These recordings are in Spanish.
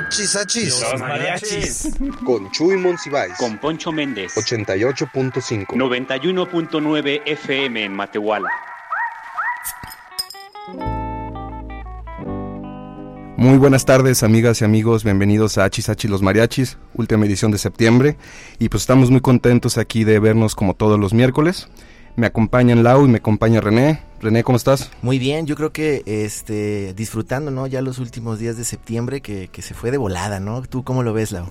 Achis, achis. mariachis Con Chuy Monsiváis. con Poncho Méndez. 88.5. 91.9 FM en Matehuala. Muy buenas tardes, amigas y amigos. Bienvenidos a Hachis Hachis los Mariachis, última edición de septiembre. Y pues estamos muy contentos aquí de vernos como todos los miércoles. Me acompañan Lau y me acompaña René. René, ¿cómo estás? Muy bien, yo creo que este disfrutando, ¿no? Ya los últimos días de septiembre que, que se fue de volada, ¿no? ¿Tú cómo lo ves, Lau?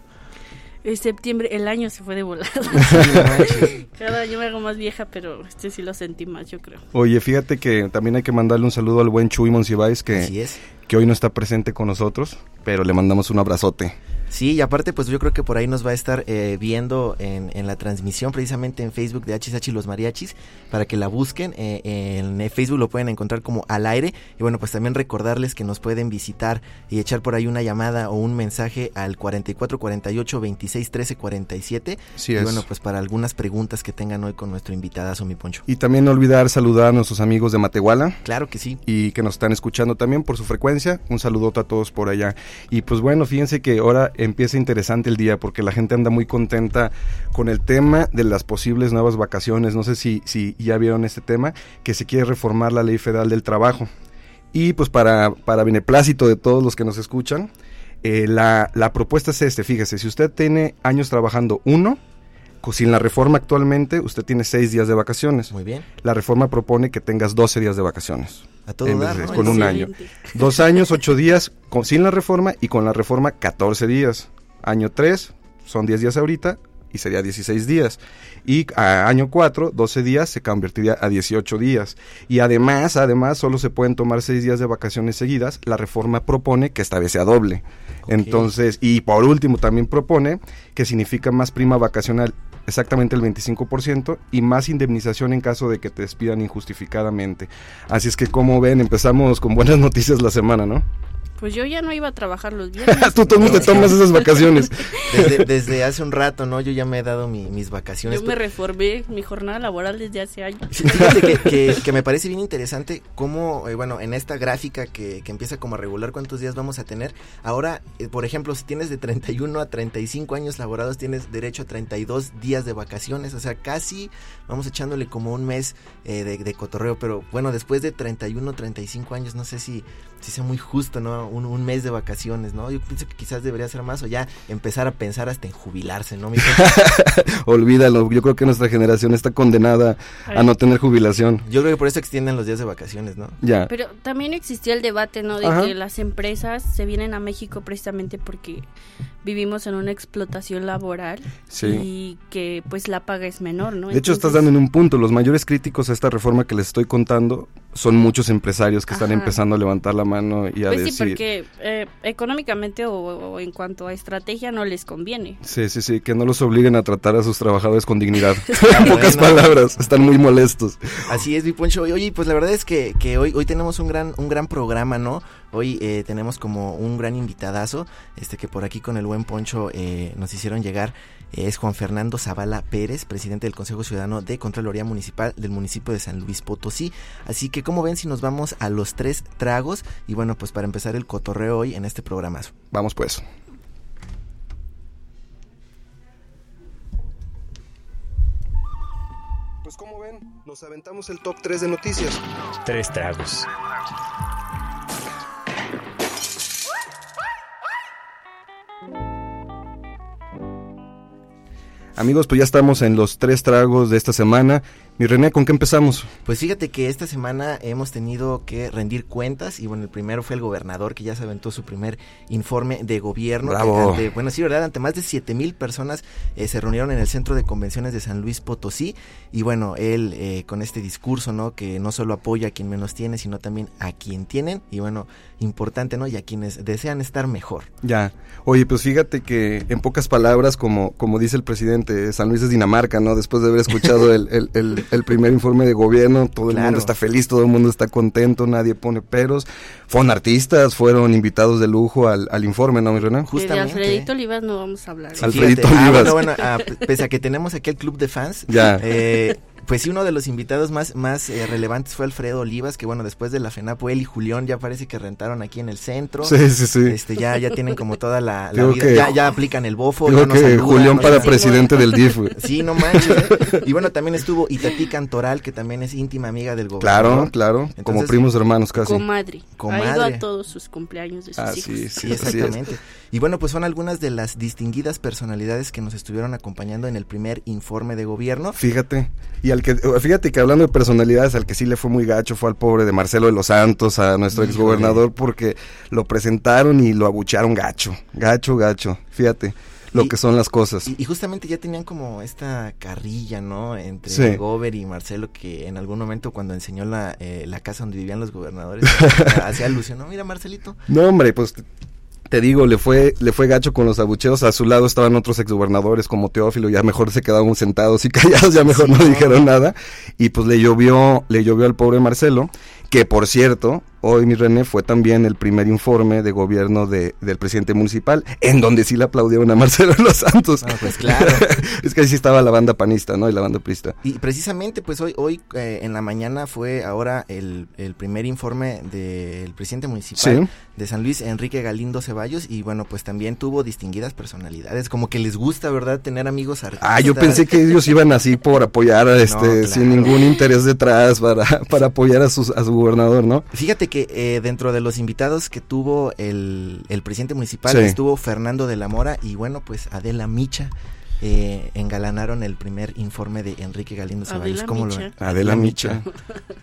En septiembre, el año se fue de volada. Sí, no manches. Cada año me hago más vieja, pero este sí lo sentí más, yo creo. Oye, fíjate que también hay que mandarle un saludo al buen Chuy Monsiváis que, que hoy no está presente con nosotros, pero le mandamos un abrazote. Sí, y aparte, pues yo creo que por ahí nos va a estar eh, viendo en, en la transmisión, precisamente en Facebook de HSH Los Mariachis, para que la busquen. eh, en Facebook lo pueden encontrar como al aire. Y bueno, pues también recordarles que nos pueden visitar y echar por ahí una llamada o un mensaje al 4448 26 13 47. Así y es. bueno, pues para algunas preguntas que tengan hoy con nuestro invitadazo, mi poncho. Y también no olvidar saludar a nuestros amigos de Matehuala, Claro que sí. y que nos están escuchando también por su frecuencia. Un saludote a todos por allá. Y pues bueno, fíjense que ahora empieza interesante el día porque la gente anda muy contenta con el tema de las posibles nuevas vacaciones. No sé si, si ya vieron este tema, que se quiere reformar la ley federal del trabajo. Y pues para, para beneplácito de todos los que nos escuchan, eh, la, la propuesta es este, fíjese, si usted tiene años trabajando uno, sin la reforma actualmente, usted tiene seis días de vacaciones. Muy bien. La reforma propone que tengas 12 días de vacaciones. A todo En dar, vez de- ¿no? con un año. Dos años, ocho días con, sin la reforma y con la reforma 14 días. Año 3 son 10 días ahorita y sería 16 días. Y a año 4, 12 días se convertiría a 18 días. Y además, además, solo se pueden tomar 6 días de vacaciones seguidas. La reforma propone que esta vez sea doble. Entonces, y por último también propone que significa más prima vacacional exactamente el 25% y más indemnización en caso de que te despidan injustificadamente. Así es que como ven, empezamos con buenas noticias la semana, ¿no? Pues yo ya no iba a trabajar los viernes. Tú también te tomas esas vacaciones. Desde, desde hace un rato, ¿no? Yo ya me he dado mi- mis vacaciones. Yo me reformé mi jornada laboral desde hace años. Fíjate que, que- que me parece bien interesante cómo, eh, bueno, en esta gráfica que, que empieza como a regular cuántos días vamos a tener, ahora, eh, por ejemplo, si tienes de 31 a 35 años laborados, tienes derecho a 32 días de vacaciones, o sea, casi vamos echándole como un mes eh, de, de cotorreo, pero bueno, después de 31 35 años, no sé si, si sea muy justo, ¿no? Un, un mes de vacaciones, ¿no? Yo pienso que quizás debería ser más o ya empezar a pensar hasta en jubilarse, ¿no? mi? Olvídalo, yo creo que nuestra generación está condenada a no tener jubilación. Yo creo que por eso extienden los días de vacaciones, ¿no? Ya. Pero también existía el debate, ¿no? De Ajá. que las empresas se vienen a México precisamente porque vivimos en una explotación laboral Sí. y que pues la paga es menor, ¿no? De hecho, estás dando en un punto. Los mayores críticos a esta reforma que les estoy contando son muchos empresarios que están empezando a levantar la mano y a Pues sí, decir... porque eh, económicamente o, o en cuanto a estrategia no les conviene. Sí, sí, sí, que no los obliguen a tratar a sus trabajadores con dignidad. en pocas palabras, están muy molestos. Así es, mi Poncho. Y, Oye, pues la verdad es que, que hoy, hoy tenemos un gran, un gran programa, ¿no? Hoy eh, tenemos como un gran invitadazo, este que por aquí con el buen Poncho eh, nos hicieron llegar. Eh, es Juan Fernando Zavala Pérez, presidente del Consejo Ciudadano de Contraloría Municipal del municipio de San Luis Potosí. Así que, como ven, si nos vamos a los tres tragos? Y bueno, pues para empezar el cotorreo hoy en este programazo. Vamos pues. Pues como ven, nos aventamos el top 3 de noticias. Tres tragos. Amigos, pues ya estamos en los tres tragos de esta semana. Mi René, ¿con qué empezamos? Pues fíjate que esta semana hemos tenido que rendir cuentas y bueno, el primero fue el gobernador que ya se aventó su primer informe de gobierno. Bravo. Ante- bueno, sí, ¿verdad? Ante más de 7 mil personas eh, se reunieron en el Centro de Convenciones de San Luis Potosí y bueno, él eh, con este discurso, ¿no? Que no solo apoya a quien menos tiene, sino también a quien tienen y bueno, importante, ¿no? Y a quienes desean estar mejor. Ya. Oye, pues fíjate que en pocas palabras, como, como dice el presidente, San Luis es Dinamarca, ¿no? Después de haber escuchado el, el- el- el primer informe de gobierno, todo el mundo está feliz, todo el mundo está contento, nadie pone peros. Fueron artistas, fueron invitados de lujo al, al informe, ¿no, mi René? De Justamente. Alfredito Olivas no vamos a hablar. Sí, Alfredito fíjate. Ah, Olivas. bueno, bueno, ah, pese a que tenemos aquí el club de fans, Ya. eh, pues sí, uno de los invitados más, más eh, relevantes fue Alfredo Olivas, que bueno, después de la FENAPO, él y Julián ya parece que rentaron aquí en el centro. Sí, sí, sí. Este, ya, ya tienen como toda la, la Creo vida, que- ya, ya aplican el bofo. Nos que saludan, Julián para presidente del DIF, güey. Sí, no manches. ¿eh? Y bueno, también estuvo Itatí Cantoral, que también es íntima amiga del gobernador. Claro, claro, como primos hermanos casi. Comadre. Ha Comadre. ido a todos sus cumpleaños de sus Ah, hijos. sí, sí, Sí, exactamente. Y bueno, pues son algunas de las distinguidas personalidades que nos estuvieron acompañando en el primer informe de gobierno. Fíjate, y al que, fíjate que hablando de personalidades, al que sí le fue muy gacho fue al pobre de Marcelo de los Santos, a nuestro Híjole. exgobernador, porque lo presentaron y lo abucharon gacho, gacho, gacho. Fíjate lo Y- que son las cosas. Y, y justamente ya tenían como esta carrilla, ¿no? Entre Sí. Gober y Marcelo, que en algún momento cuando enseñó la, eh, la casa donde vivían los gobernadores, hacía alusión, no, mira Marcelito. No, hombre, pues te- digo, le fue, le fue gacho con los abucheos. A su lado estaban otros exgobernadores como Teófilo, ya mejor se quedaban sentados y callados, ya mejor Sí, no, no. dijeron nada. Y pues le llovió, le llovió al pobre Marcelo, que por cierto, hoy mi René fue también el primer informe de gobierno de, del presidente municipal, en donde sí le aplaudieron a Marcelo los Santos. Ah, pues claro. es que ahí sí estaba la banda panista, ¿no? Y la banda prista. Y precisamente, pues hoy, hoy eh, en la mañana fue ahora el, el primer informe del presidente municipal Sí. de San Luis, Enrique Galindo Ceballos, y bueno, pues también tuvo distinguidas personalidades, como que les gusta, ¿verdad?, tener amigos artistas. Ah, yo pensé que ellos iban así por apoyar este, claro. sin ningún interés detrás para, para apoyar a, sus, a su gobernador, ¿no? Fíjate que eh, dentro de los invitados que tuvo el, el presidente municipal Sí. estuvo Fernando de la Mora y bueno, pues Adela Micha eh, engalanaron el primer informe de Enrique Galindo Ceballos. Adela ¿Cómo lo Micha. ven? Adela Micha.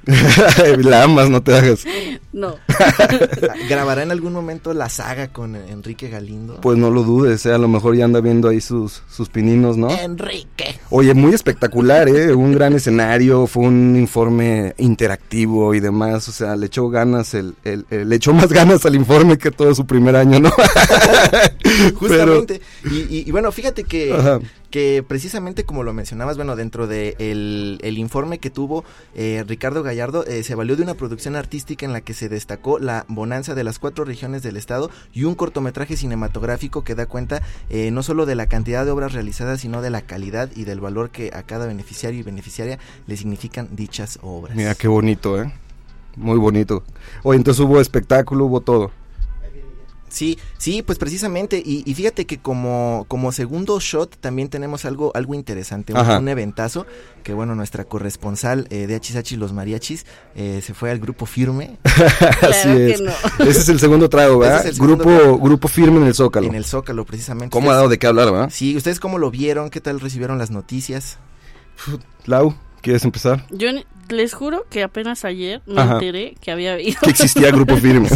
la amas, no te hagas. No. ¿Grabará en algún momento la saga con Enrique Galindo? Pues no lo dudes, ¿eh? a lo mejor ya anda viendo ahí sus, sus pininos, ¿no? Enrique. Oye, muy espectacular, ¿eh? Un gran escenario, fue un informe interactivo y demás, o sea, le echó ganas, el, el- el- le echó más ganas al informe que todo su primer año, ¿no? Justamente. Y, y- y bueno, fíjate que, Ajá. Que precisamente como lo mencionabas, bueno, dentro de el, el informe que tuvo eh, Ricardo Gallardo, eh, se valió de una producción artística en la que se destacó la bonanza de las cuatro regiones del estado y un cortometraje cinematográfico que da cuenta eh, no solo de la cantidad de obras realizadas, sino de la calidad y del valor que a cada beneficiario y beneficiaria le significan dichas obras. Mira qué bonito, ¿eh? Muy bonito. Oye, entonces hubo espectáculo, hubo todo. Sí, sí, pues precisamente, y, y fíjate que como, como segundo shot también tenemos algo, algo interesante, un, un eventazo, que bueno, nuestra corresponsal eh, de Hachisachi Los Mariachis eh, se fue al grupo firme Así que es. no. Ese es el segundo trago, ¿verdad? es el segundo grupo, trago. grupo firme en el Zócalo. en el Zócalo precisamente. ¿Cómo ha dado de qué hablar, verdad? Sí, ¿ustedes cómo lo vieron? ¿Qué tal recibieron las noticias? Lau, ¿quieres empezar? Yo les juro que apenas ayer me Ajá. enteré que había habido. Que existía grupo firme.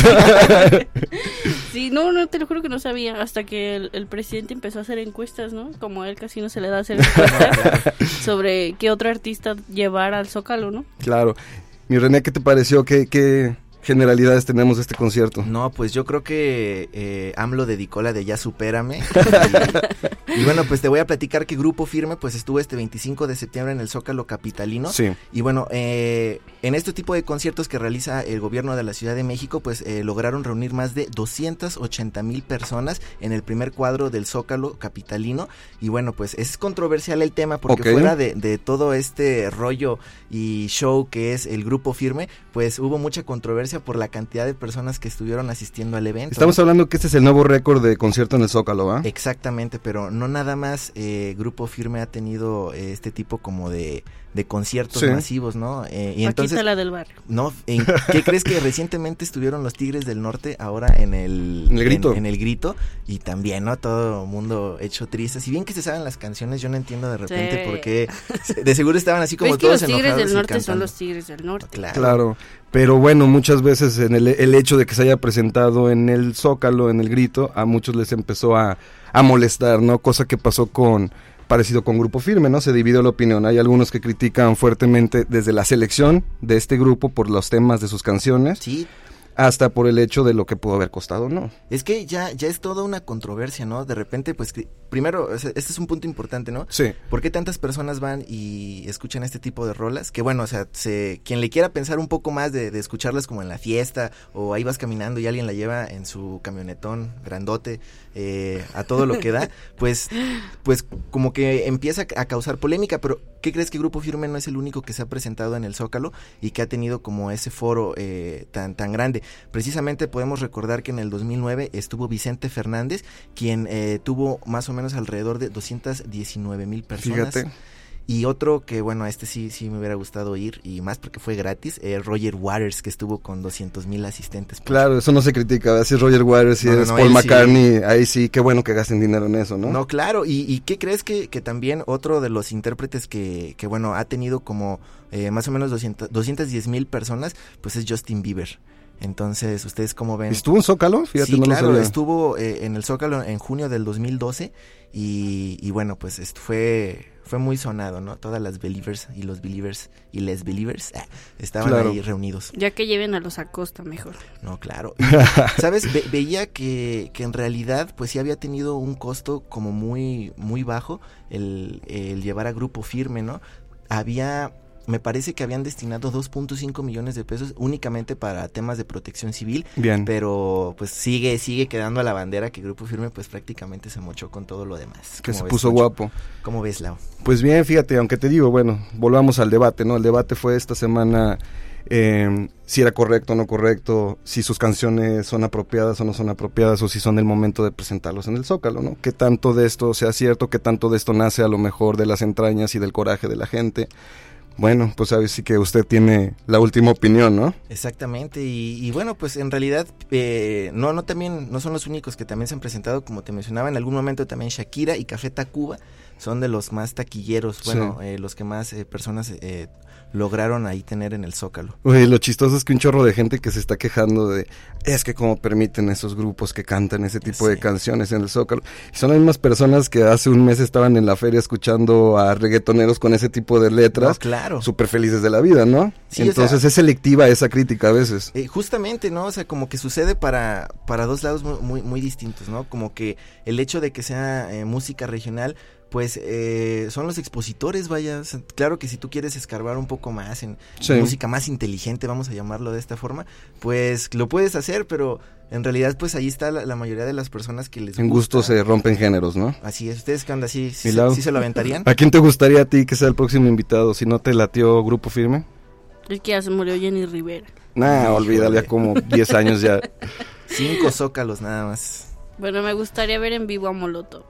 Sí, no, no, te lo juro que no sabía. Hasta que el, el presidente empezó a hacer encuestas, ¿no? Como a él casi no se le da hacer encuestas sobre qué otro artista llevar al Zócalo, ¿no? claro. Mi René, ¿qué te pareció? ¿Qué, qué generalidades tenemos de este concierto? No, pues yo creo que eh, AMLO dedicó la de Ya Supérame. Y, y bueno, pues te voy a platicar que Grupo Firme pues estuvo este 25 de septiembre en el Zócalo Capitalino. Sí. Y bueno, eh, en este tipo de conciertos que realiza el gobierno de la Ciudad de México, pues eh, lograron reunir más de 280 mil personas en el primer cuadro del Zócalo Capitalino. Y bueno, pues es controversial el tema porque fuera de, de todo este rollo y show que es el Grupo Firme, pues hubo mucha controversia por la cantidad de personas que estuvieron asistiendo al evento. Estamos ¿no? hablando que este es el nuevo récord de concierto en el Zócalo, ¿va? Exactamente, pero no nada más eh, Grupo Firme ha tenido eh, este tipo como de de conciertos Sí. masivos, ¿no? Eh, y Paquita entonces, la del barrio. no, ¿en ¿qué crees que recientemente estuvieron los Tigres del Norte ahora en el, En el Grito. En, el grito y también, ¿no? Todo mundo hecho triste. Si bien que se saben las canciones, yo no entiendo de repente Sí. por qué. De seguro estaban así como ¿Ves que todos los tigres enojados del norte son los tigres del norte? Claro. Claro, pero bueno, muchas veces en el, el hecho de que se haya presentado en el Zócalo, en el grito, a muchos les empezó a, a molestar, ¿no? Cosa que pasó con parecido con Grupo Firme, ¿no? Se dividió la opinión. Hay algunos que critican fuertemente desde la selección de este grupo por los temas de sus canciones, Sí, hasta por el hecho de lo que pudo haber costado, ¿no? es que ya, ya es toda una controversia, ¿no? De repente, pues, primero, este es un punto importante, ¿no? Sí. ¿Por qué tantas personas van y escuchan este tipo de rolas? Que bueno, o sea, se, quien le quiera pensar un poco más de, de escucharlas como en la fiesta o ahí vas caminando y alguien la lleva en su camionetón grandote eh, a todo lo que da, pues, pues como que empieza a causar polémica, pero ¿qué crees que Grupo Firme no es el único que se ha presentado en el Zócalo y que ha tenido como ese foro eh, tan, tan grande? Precisamente podemos recordar que en el 2009 estuvo Vicente Fernández, quien eh, tuvo más o menos alrededor de 219 mil personas. Fíjate. Y otro que, bueno, a este sí, sí me hubiera gustado ir, y más porque fue gratis, eh, Roger Waters, que estuvo con 200 mil asistentes. Claro, eso no se critica, si es Roger Waters, si No, no, es no, Paul sí. McCartney, ahí sí, qué bueno que gasten dinero en eso, ¿no? No, claro. ¿Y, y qué crees que, que también otro de los intérpretes que, que bueno, ha tenido como eh, más o menos 200, 210 mil personas, pues es Justin Bieber. Entonces, ¿ustedes cómo ven? ¿Estuvo en Zócalo? Fíjate, sí, no claro, estuvo eh, en el Zócalo en junio del 2012 y, y bueno, pues fue fue muy sonado, ¿no? Todas las believers y los believers y les believers ah, estaban Claro. ahí reunidos. Ya que lleven a los Acosta mejor. No, claro. ¿Sabes? Ve- veía que, que en realidad pues sí había tenido un costo como muy muy bajo el, el llevar a grupo firme, ¿no? Había me parece que habían destinado 2.5 millones de pesos únicamente para temas de protección civil, Bien. pero pues sigue sigue quedando a la bandera que Grupo Firme pues prácticamente se mochó con todo lo demás. que ¿Cómo se ves, puso guapo. ¿Cómo ves, Lau? Pues bien, fíjate, aunque te digo, bueno, volvamos al debate, ¿no? El debate fue esta semana eh, si era correcto o no correcto, si sus canciones son apropiadas o no son apropiadas, o si son el momento de presentarlos en el Zócalo, ¿no? ¿Qué tanto de esto sea cierto? ¿Qué tanto de esto nace a lo mejor de las entrañas y del coraje de la gente? Bueno, pues sabes sí que usted tiene la última opinión, ¿no? Exactamente, y, y bueno, pues en realidad eh, no, no también, no son los únicos que también se han presentado, como te mencionaba, en algún momento también Shakira y Café Tacuba son de los más taquilleros, bueno, Sí. eh, los que más eh, personas eh, lograron ahí tener en el Zócalo. Oye, lo chistoso es que un chorro de gente que se está quejando de es que cómo permiten esos grupos que cantan ese tipo de canciones en el Zócalo. Y son las mismas personas que hace un mes estaban en la feria escuchando a reggaetoneros con ese tipo de No, letras, claro. súper felices de la vida, ¿no? Sí, o Entonces sea- es selectiva esa crítica a veces. Eh, justamente, ¿no? O sea, como que sucede para, para dos lados muy, muy, muy distintos, ¿no? Como que el hecho de que sea eh, música regional, pues eh, son los expositores, vaya. O sea, claro que si tú quieres escarbar un poco más en Sí. música más inteligente, vamos a llamarlo de esta forma, pues lo puedes hacer, pero en realidad, pues ahí está la, la mayoría de las personas que les En gusto se rompen géneros, ¿no? Así es. ¿Ustedes qué onda? ¿Sí, sí, ¿Y se- Lau? sí se lo aventarían? ¿A quién te gustaría a ti que sea el próximo invitado? Si no te latió Grupo Firme. Es que ya se murió Jenny Rivera. Nah, olvídale, ya como 10 años ya. Cinco zócalos nada más. Bueno, me gustaría ver en vivo a Molotov.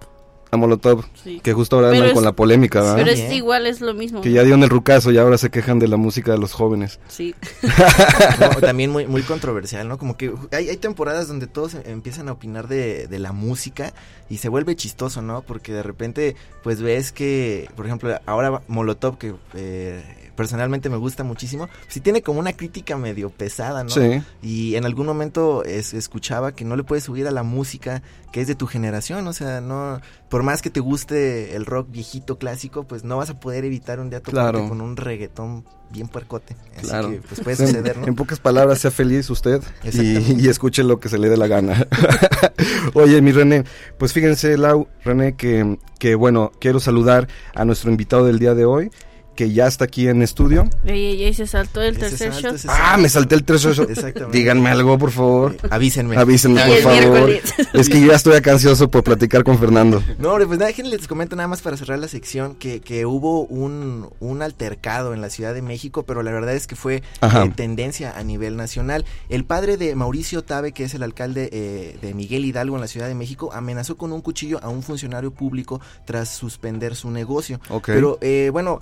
A Molotov, Sí. que justo ahora Pero andan es- con la polémica, ¿verdad? Pero bien. es igual, es lo mismo. Que ya dieron el rucazo y ahora se quejan de la música de los jóvenes. Sí. No, también muy, muy controversial, ¿no? Como que hay, hay temporadas donde todos em- empiezan a opinar de, de la música y se vuelve chistoso, ¿no? Porque de repente, pues ves que, por ejemplo, ahora Molotov, que eh, personalmente me gusta muchísimo, sí tiene como una crítica medio pesada, ¿no? Sí. Y en algún momento es- escuchaba que no le puedes subir a la música que es de tu generación, o sea, no, por más que te guste el rock viejito clásico, pues no vas a poder evitar un día toparte Claro. con un reggaetón bien puercote. Así Claro. que pues puede suceder, ¿no? En pocas palabras, sea feliz usted y escuche lo que se le dé la gana. Oye, mi René, pues fíjense, Lau, René, que, que bueno, quiero saludar a nuestro invitado del día de hoy, que ya está aquí en estudio. Ey, ey, se saltó el tercer salto, shot. Ah, me salté el tres Exactamente. Díganme algo, por favor. Eh, avísenme. Avísenme, Y por favor. miércoles. Es que yo ya estoy acá ansioso por platicar con Fernando. No, hombre, pues nada, déjenme les comento nada más para cerrar la sección que, que hubo un, un altercado en la Ciudad de México, pero la verdad es que fue eh, tendencia a nivel nacional. El padre de Mauricio Tabe, que es el alcalde eh, de Miguel Hidalgo en la Ciudad de México, amenazó con un cuchillo a un funcionario público tras suspender su negocio. Ok. Pero eh, bueno,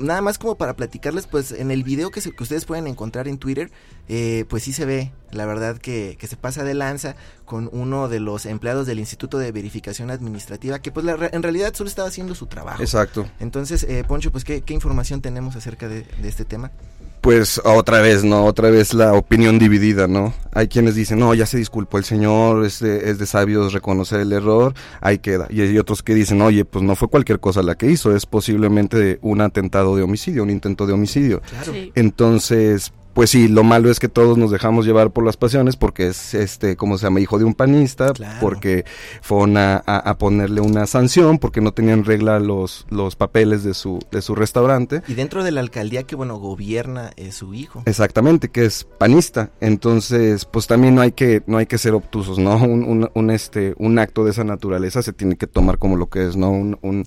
nada más como para platicarles, pues en el video que, se- que ustedes pueden encontrar en Twitter, eh, pues sí se ve, la verdad, que, que se pasa de lanza con uno de los empleados del Instituto de Verificación Administrativa, que pues la en realidad solo estaba haciendo su trabajo. Exacto. Entonces, eh, Poncho, pues ¿qué, qué información tenemos acerca de, de este tema? Pues otra vez, ¿no? Otra vez la opinión dividida, ¿no? Hay quienes dicen, no, ya se disculpó el señor, es de, es de sabios reconocer el error, ahí queda. Y hay otros que dicen, oye, pues no fue cualquier cosa la que hizo, es posiblemente un atentado de homicidio, un intento de homicidio. Claro. Sí. Entonces, pues sí, lo malo es que todos nos dejamos llevar por las pasiones porque es, este, como se llama, hijo de un panista, Claro. porque fueron a, a- a ponerle una sanción, porque no tenían regla los, los papeles de su, de su restaurante. Y dentro de la alcaldía que, bueno, gobierna eh, su hijo. Exactamente, que es panista. Entonces, pues también no hay que, no hay que ser obtusos, ¿no? Un, un, un, este, un acto de esa naturaleza se tiene que tomar como lo que es, ¿no? Un, un,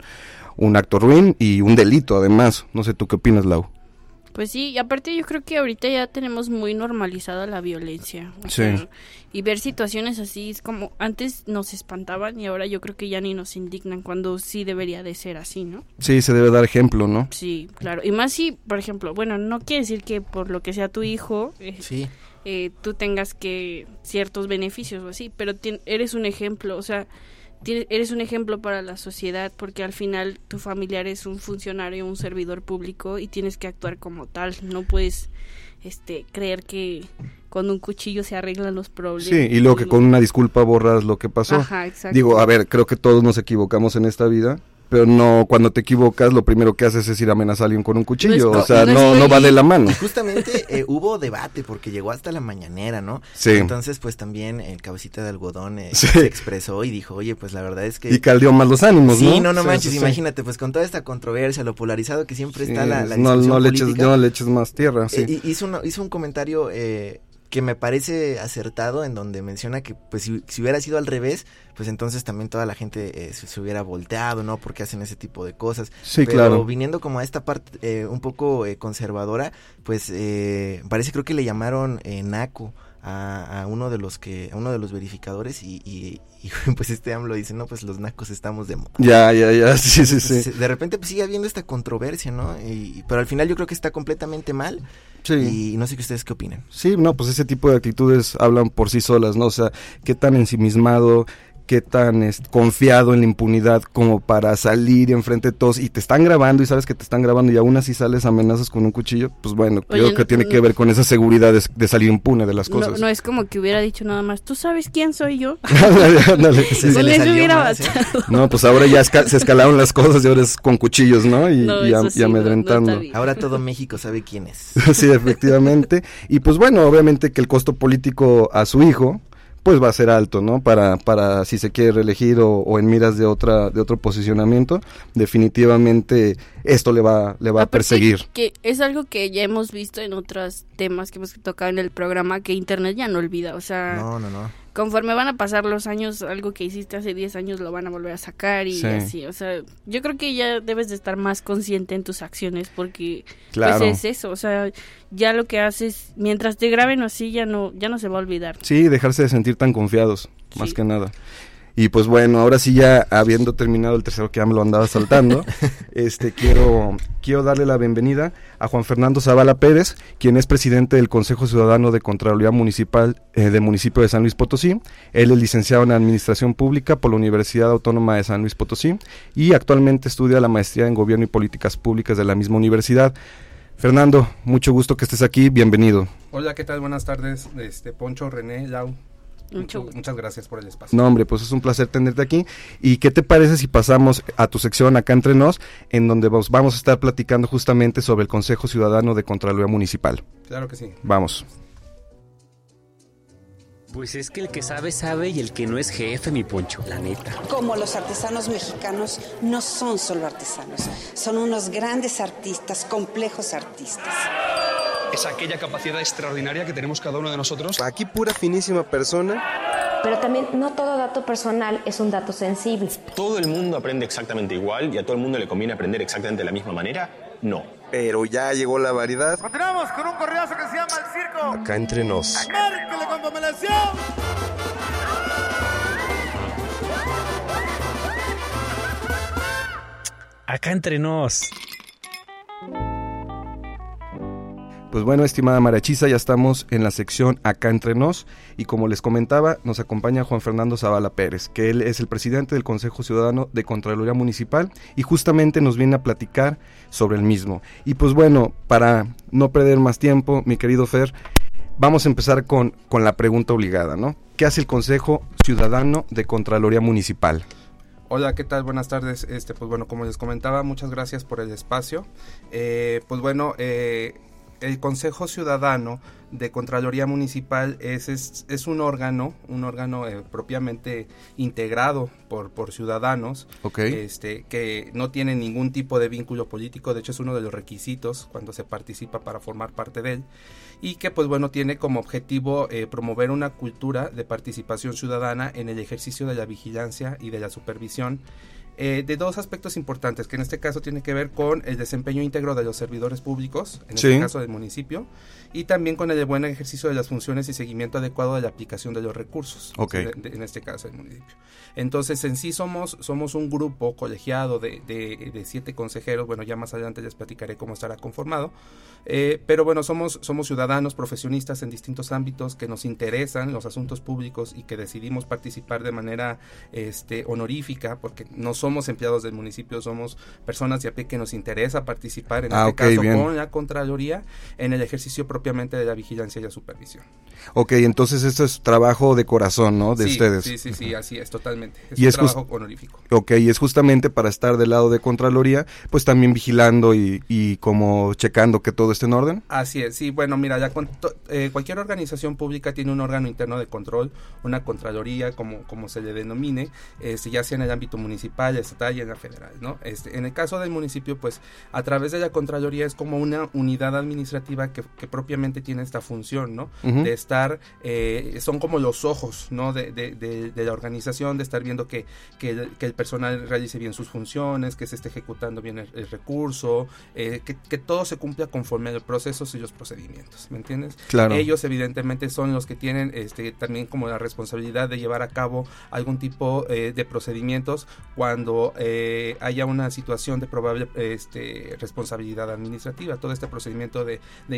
un acto ruin y un delito, además. No sé tú qué opinas, Lau. Pues sí, y aparte yo creo que ahorita ya tenemos muy normalizada la violencia. o Sí. sea, y ver situaciones así es como antes nos espantaban y ahora yo creo que ya ni nos indignan cuando sí debería de ser así, ¿no? Sí, se debe dar ejemplo, ¿no? Sí, claro. Y más si, por ejemplo, bueno, no quiere decir que por lo que sea tu hijo, eh, Sí, eh, tú tengas que ciertos beneficios o así, pero tien- eres un ejemplo, o sea, eres un ejemplo para la sociedad porque al final tu familiar es un funcionario, un servidor público y tienes que actuar como tal, no puedes este creer que con un cuchillo se arreglan los problemas. Sí, y luego que con una disculpa borras lo que pasó. Ajá, exacto. Digo, a ver, creo que todos nos equivocamos en esta vida, pero no, cuando te equivocas, lo primero que haces es ir a amenazar a alguien con un cuchillo. No o sea, no no, no va de la mano. Y justamente eh, hubo debate porque llegó hasta la mañanera, ¿no? Sí. Entonces, pues también el cabecita de algodón eh, Sí. se expresó y dijo, oye, pues la verdad es que... Y caldeó más los ánimos, ¿no? Sí, no, no Sí, manches, sí, sí. imagínate, pues con toda esta controversia, lo polarizado que siempre está Sí, la, la no, no le eches, política, no le eches más tierra, sí. eh, hi- hizo, una- hizo un comentario eh, que me parece acertado en donde menciona que pues si, si hubiera sido al revés, pues entonces también toda la gente eh, se, se hubiera volteado, ¿no? Porque hacen ese tipo de cosas. Sí, Pero claro. viniendo como a esta parte eh, un poco eh, conservadora, pues eh, parece creo que le llamaron eh, naco a, a uno de los que a uno de los verificadores y, y- y, pues este AMLO dice no pues los nacos estamos de moda Ya, ya, ya, sí, sí, sí. De repente pues sigue habiendo esta controversia no y, pero al final yo creo que está completamente mal Sí. y no sé qué ustedes qué opinan Sí, no, pues ese tipo de actitudes hablan por sí solas, ¿no? O sea, qué tan ensimismado, qué tan es, confiado en la impunidad como para salir enfrente de todos y te están grabando y sabes que te están grabando y aún así sales amenazas con un cuchillo, pues bueno, Oye, creo que no- tiene que ver con esa seguridad de, de salir impune de las no, cosas. no es como que hubiera dicho nada más, ¿tú sabes quién soy yo? Ándale, ándale, sí. Se Con le eso salió hubiera más, ¿eh? bastado. No, pues ahora ya esca- se escalaron las cosas y ahora es con cuchillos, ¿no? Y, No, y no- no amedrentando. ahora todo México sabe quién es sí, efectivamente. Y pues bueno, obviamente que el costo político a su hijo, pues va a ser alto, ¿no? Para, para si se quiere reelegir o, o en miras de otra, de otro posicionamiento, definitivamente esto le va, le va a Aparte perseguir. Que es algo que ya hemos visto en otros temas que hemos tocado en el programa, que Internet ya no olvida. O sea, no no no conforme van a pasar los años, algo que hiciste hace 10 años lo van a volver a sacar y Sí. así. O sea, yo creo que ya debes de estar más consciente en tus acciones porque Claro. pues es eso. O sea, ya lo que haces, mientras te graben así, ya no, ya no se va a olvidar. Sí, dejarse de sentir tan confiados, más que nada. Y pues bueno, ahora sí ya habiendo terminado el tercero que ya me lo andaba saltando, este quiero quiero darle la bienvenida a Juan Fernando Zavala Pérez, quien es presidente del Consejo Ciudadano de Contraloría Municipal eh, del municipio de San Luis Potosí. Él es licenciado en Administración Pública por la Universidad Autónoma de San Luis Potosí y actualmente estudia la maestría en Gobierno y Políticas Públicas de la misma universidad. Fernando, mucho gusto que estés aquí, bienvenido. Hola, ¿qué tal? Buenas tardes, este Poncho, René, Lau. Mucho muchas gracias por el espacio. No, hombre, pues es un placer tenerte aquí. ¿Y qué te parece si pasamos a tu sección acá entre nos, en donde vamos, vamos a estar platicando justamente sobre el Consejo Ciudadano de Contraloría Municipal? Claro que sí. Vamos. Pues es que el que sabe, sabe y el que no es jefe, mi poncho, la neta. Como los artesanos mexicanos no son solo artesanos, son unos grandes artistas, complejos artistas. Es aquella capacidad extraordinaria que tenemos cada uno de nosotros. Aquí pura finísima persona. Pero también no todo dato personal es un dato sensible. ¿Todo el mundo aprende exactamente igual y a todo el mundo le conviene aprender exactamente de la misma manera? No. Pero ya llegó la variedad. Continuamos con un corridazo que se llama El Circo. Acá entre nos. Con. Acá entre nos. Pues bueno, estimada Marachisa, ya estamos en la sección Acá entre nos y como les comentaba, nos acompaña Juan Fernando Zavala Pérez, que él es el presidente del Consejo Ciudadano de Contraloría Municipal y justamente nos viene a platicar sobre el mismo. Y pues bueno, para no perder más tiempo, mi querido Fer, vamos a empezar con, con la pregunta obligada, ¿no? ¿Qué hace el Consejo Ciudadano de Contraloría Municipal? Hola, ¿qué tal? Buenas tardes. Este, pues bueno, como les comentaba, muchas gracias por el espacio. Eh, pues bueno, eh, el Consejo Ciudadano de Contraloría Municipal es, es, un órgano, un órgano eh, propiamente integrado por, por ciudadanos, este, que no tiene ningún tipo de vínculo político, de hecho es uno de los requisitos cuando se participa para formar parte de él, y que pues bueno tiene como objetivo eh, promover una cultura de participación ciudadana en el ejercicio de la vigilancia y de la supervisión eh, de dos aspectos importantes, que en este caso tiene que ver con el desempeño íntegro de los servidores públicos, en este caso del municipio, y también con el buen ejercicio de las funciones y seguimiento adecuado de la aplicación de los recursos, en este caso del municipio. Entonces, en sí somos, somos un grupo colegiado de, de, siete consejeros, bueno, ya más adelante les platicaré cómo estará conformado, eh, pero bueno, somos, somos ciudadanos, profesionistas en distintos ámbitos que nos interesan los asuntos públicos y que decidimos participar de manera este, honorífica, porque no somos empleados del municipio, somos personas de a pie que nos interesa participar, en ah, este caso con la Contraloría, en el ejercicio propiamente de la vigilancia y la supervisión. Ok, entonces esto es trabajo de corazón, ¿no? De ustedes. Sí, sí, sí, así es, totalmente. Es y un es trabajo honorífico. Ok, y es justamente para estar del lado de Contraloría, pues también vigilando y, y como checando que todo esté en orden. Así es, sí, bueno, mira, ya eh, cualquier organización pública tiene un órgano interno de control, una Contraloría, como, como se le denomine, este, ya sea en el ámbito municipal, estatal y en la federal, ¿no? Este, en el caso del municipio, pues a través de la Contraloría es como una unidad administrativa que, que propiamente tiene esta función, ¿no? De estar, eh, son como los ojos, ¿no? De, de, de, la organización, de estar viendo que, que, el, personal realice bien sus funciones, que se esté ejecutando bien el, recurso, eh, que, que, todo se cumpla conforme a los procesos y los procedimientos, ¿me entiendes? Claro. Ellos evidentemente son los que tienen este, también como la responsabilidad de llevar a cabo algún tipo eh, de procedimientos cuando haya una situación de probable este, responsabilidad administrativa. Todo este procedimiento de, de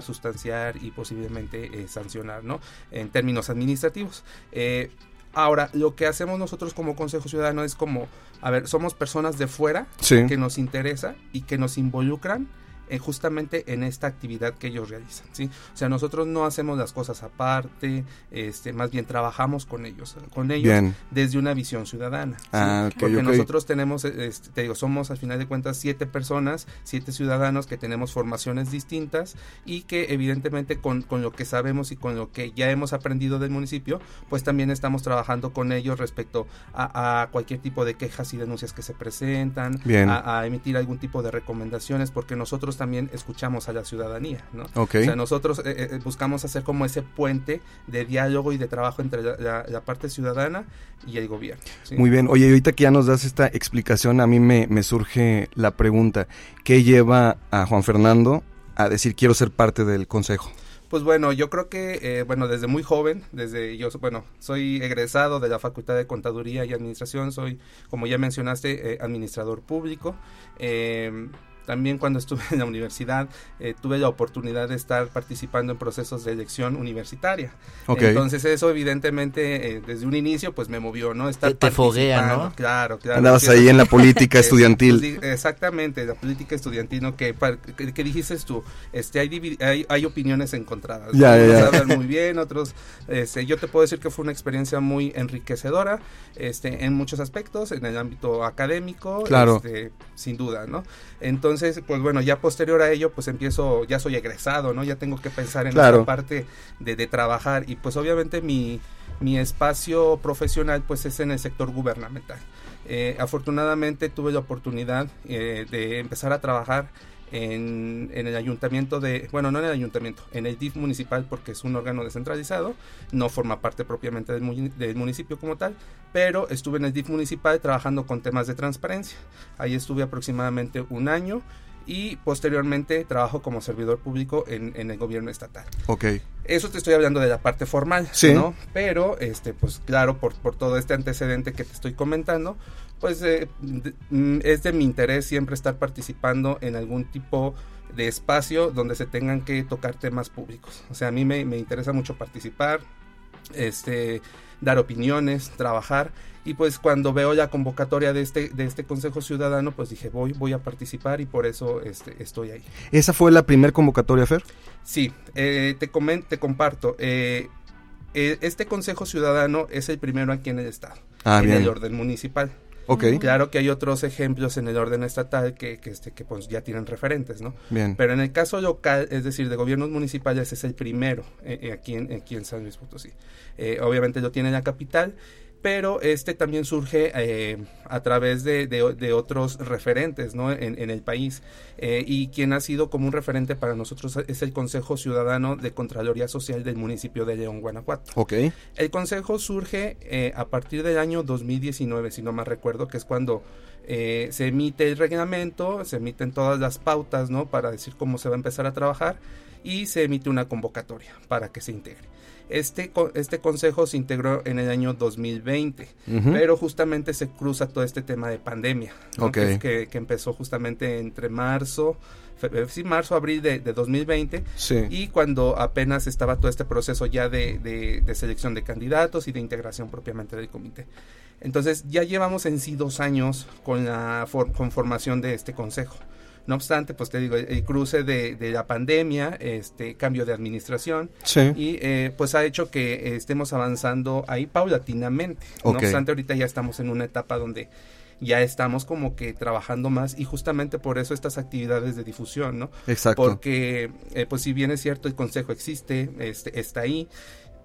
sustanciar y posiblemente eh, sancionar, ¿no? En términos administrativos. Eh, ahora, lo que hacemos nosotros como Consejo Ciudadano es como, a ver, somos personas de fuera que nos interesa y que nos involucran eh, justamente en esta actividad que ellos realizan, ¿sí? O sea, nosotros no hacemos las cosas aparte, este, más bien trabajamos con ellos, con ellos desde una visión ciudadana, ah, porque nosotros tenemos, este, te digo, somos al final de cuentas siete personas, siete ciudadanos que tenemos formaciones distintas y que evidentemente con, con lo que sabemos y con lo que ya hemos aprendido del municipio, pues también estamos trabajando con ellos respecto a, cualquier tipo de quejas y denuncias que se presentan, a, a emitir algún tipo de recomendaciones, porque nosotros también escuchamos a la ciudadanía, ¿no? O sea, nosotros eh, eh, buscamos hacer como ese puente de diálogo y de trabajo entre la, parte ciudadana y el gobierno. Muy bien. Oye, ahorita que ya nos das esta explicación, a mí me, me surge la pregunta, ¿qué lleva a Juan Fernando a decir quiero ser parte del consejo? Pues bueno, yo creo que, eh, bueno, desde muy joven, desde yo, bueno, soy egresado de la Facultad de Contaduría y Administración, soy, como ya mencionaste, administrador público. Eh, también cuando estuve en la universidad eh, tuve la oportunidad de estar participando en procesos de elección universitaria. Entonces eso evidentemente eh, desde un inicio pues me movió, ¿no? Estar te, foguea, ¿no? Claro, claro. Andabas ahí en la política estudiantil. exactamente, la política estudiantil, ¿no? Que, que, dijiste tú, este, hay, hay, hay opiniones encontradas. Ya, ya, hablan muy bien, otros, este, yo te puedo decir que fue una experiencia muy enriquecedora, este, en muchos aspectos, en el ámbito académico, claro. este, sin duda, ¿no? Entonces, pues bueno, ya posterior a ello, pues empiezo, ya soy egresado, ¿no? Ya tengo que pensar en esa parte de, de, trabajar y pues obviamente mi, mi espacio profesional pues es en el sector gubernamental. Eh, afortunadamente tuve la oportunidad eh, de empezar a trabajar en, el ayuntamiento de, bueno, no en el ayuntamiento, en el DIF municipal porque es un órgano descentralizado, no forma parte propiamente del, del, municipio como tal, pero estuve en el DIF municipal trabajando con temas de transparencia. Ahí estuve aproximadamente un año y posteriormente trabajo como servidor público en, en, el gobierno estatal. Ok. Eso te estoy hablando de la parte formal, sí. ¿no? Pero, este, pues claro, por, por todo este antecedente que te estoy comentando, pues eh, mm, es de mi interés siempre estar participando en algún tipo de espacio donde se tengan que tocar temas públicos. O sea, a mí me, me interesa mucho participar, este, dar opiniones, trabajar. Y pues cuando veo la convocatoria de este, de este Consejo Ciudadano, pues dije, voy, voy a participar y por eso este, estoy ahí. ¿Esa fue la primera convocatoria, Fer? Sí, eh, te, comen- te comparto. eh, eh, este Consejo Ciudadano es el primero aquí en el Estado, Ah, en bien. el orden municipal. Ok. Claro que hay otros ejemplos en el orden estatal que, que, este, que pues ya tienen referentes, ¿no? Bien. Pero en el caso local, es decir, de gobiernos municipales, es el primero eh, eh, aquí, en, aquí en San Luis Potosí. Eh, obviamente lo tiene la capital, pero este también surge eh, a través de, de- de otros referentes ¿no? en, en el país. Eh, y quien ha sido como un referente para nosotros es el Consejo Ciudadano de Contraloría Social del municipio de León, Guanajuato. Ok. El consejo surge eh, a partir del año 2019, si no mal recuerdo, que es cuando se emite el reglamento, se emiten todas las pautas, ¿no? Para decir cómo se va a empezar a trabajar y se emite una convocatoria para que se integre. Este, este consejo se integró en el año 2020, Ujú. pero justamente se cruza todo este tema de pandemia, ¿no? Que, empezó justamente entre marzo, eh, sí, marzo, abril de, de 2020, Sí. y cuando apenas estaba todo este proceso ya de, de- de selección de candidatos y de integración propiamente del comité. Entonces ya llevamos en sí dos años con la for- conformación de este consejo. No obstante, pues te digo, el, cruce de, de la pandemia, este cambio de administración, Sí. y eh, pues ha hecho que eh, estemos avanzando ahí paulatinamente. No obstante, ahorita ya estamos en una etapa donde ya estamos como que trabajando más y justamente por eso estas actividades de difusión, ¿no? Exacto. Porque, eh, pues si bien es cierto, el consejo existe, este, está ahí,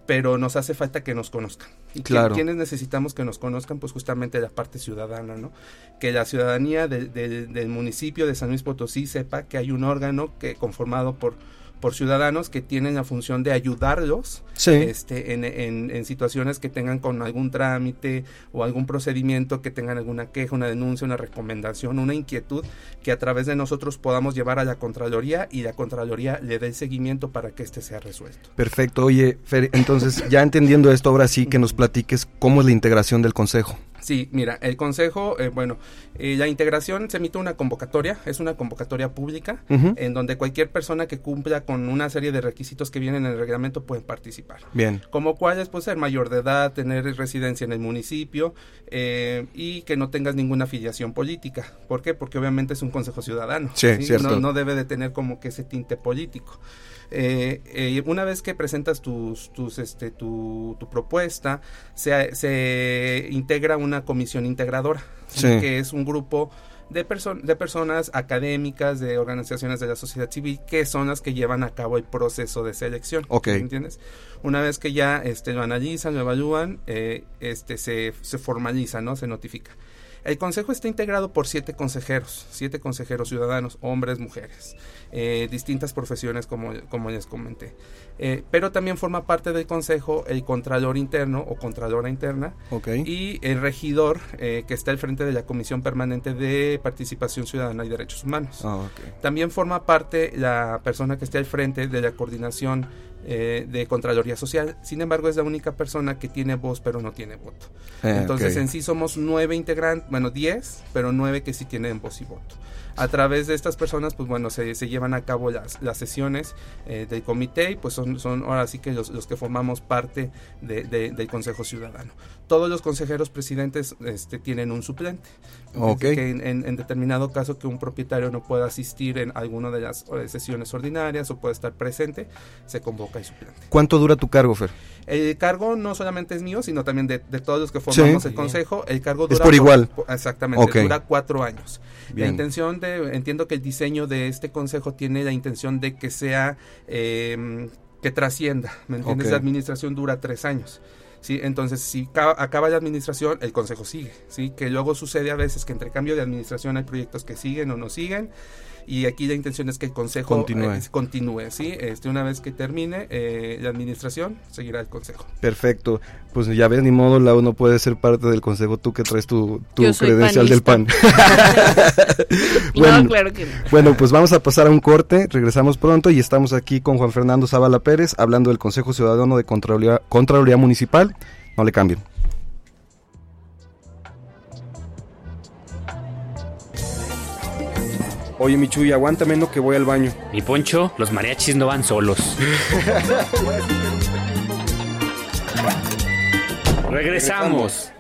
pero nos hace falta que nos conozcan. ¿Y qui- Claro. quiénes necesitamos que nos conozcan? Pues justamente la parte ciudadana, ¿no? Que la ciudadanía del municipio de San Luis Potosí sepa que hay un órgano que conformado por por ciudadanos que tienen la función de ayudarlos Sí. este, en, en- en situaciones que tengan con algún trámite o algún procedimiento, que tengan alguna queja, una denuncia, una recomendación, una inquietud, que a través de nosotros podamos llevar a la Contraloría y la Contraloría le dé el seguimiento para que éste sea resuelto. Perfecto. Oye, Fer, entonces ya entendiendo esto, ahora sí que nos platiques cómo es la integración del consejo. Sí, mira, el Consejo, eh, bueno, eh, la integración se emite una convocatoria, es una convocatoria pública, en donde cualquier persona que cumpla con una serie de requisitos que vienen en el reglamento puede participar. Bien. Como cuáles, pues ser mayor de edad, tener residencia en el municipio eh, y que no tengas ninguna afiliación política. ¿Por qué? Porque obviamente es un consejo ciudadano. Sí, cierto. No, no debe de tener como que ese tinte político. Eh, eh, una vez que presentas tus, tus, este, tu, tu propuesta, se, se integra una comisión integradora, que es un grupo de, perso- de personas académicas, de organizaciones de la sociedad civil, que son las que llevan a cabo el proceso de selección. Ok. ¿me ¿Entiendes? Una vez que ya este, lo analizan, lo evalúan, eh, este, se, se formaliza, ¿no? Se notifica. El consejo está integrado por siete consejeros, siete consejeros ciudadanos, hombres, mujeres, eh, distintas profesiones como, como les comenté. Eh, pero también forma parte del consejo el contralor interno o contralora interna Ok. y el regidor eh, que está al frente de la Comisión Permanente de Participación Ciudadana y Derechos Humanos. Ah. También forma parte la persona que esté al frente de la coordinación eh, de Contraloría Social. Sin embargo, es la única persona que tiene voz pero no tiene voto. Eh, Entonces, en sí somos nueve integrantes, bueno, diez, pero nueve que sí tienen voz y voto. A través de estas personas, pues bueno, se, se llevan a cabo las, las sesiones eh, del comité y pues son, son ahora sí que los, los que formamos parte de- de- del Consejo Ciudadano. Todos los consejeros presidentes este, tienen un suplente. Ok. Es Que en, en- en determinado caso que un propietario no pueda asistir en alguna de las eh, sesiones ordinarias o puede estar presente, se convoca el suplente. ¿Cuánto dura tu cargo, Fer? El cargo no solamente es mío, sino también de, de todos los que formamos Sí. el consejo. El cargo Es dura por igual. por- exactamente, dura cuatro años. La Bien. intención de, entiendo que el diseño de este consejo tiene la intención de que sea, eh, que trascienda, ¿me entiendes? La administración dura tres años. ¿Sí? Entonces, si ca- acaba la administración, el consejo sigue, ¿sí? Que luego sucede a veces que entre cambio de administración hay proyectos que siguen o no siguen. Y aquí la intención es que el consejo Continúe. eh, continúe, ¿sí? Este, una vez que termine eh, la administración, seguirá el consejo. Perfecto. Pues ya ves, ni modo, Lau no puede ser parte del consejo tú que traes tu, tu credencial del PAN. No, claro que no. Bueno, pues vamos a pasar a un corte, regresamos pronto y estamos aquí con Juan Fernando Zavala Pérez hablando del Consejo Ciudadano de Contraloría, Contraloría Municipal. No le cambien. Oye, Michuy, aguántame no que voy al baño. Mi Poncho, los mariachis no van solos. Regresamos.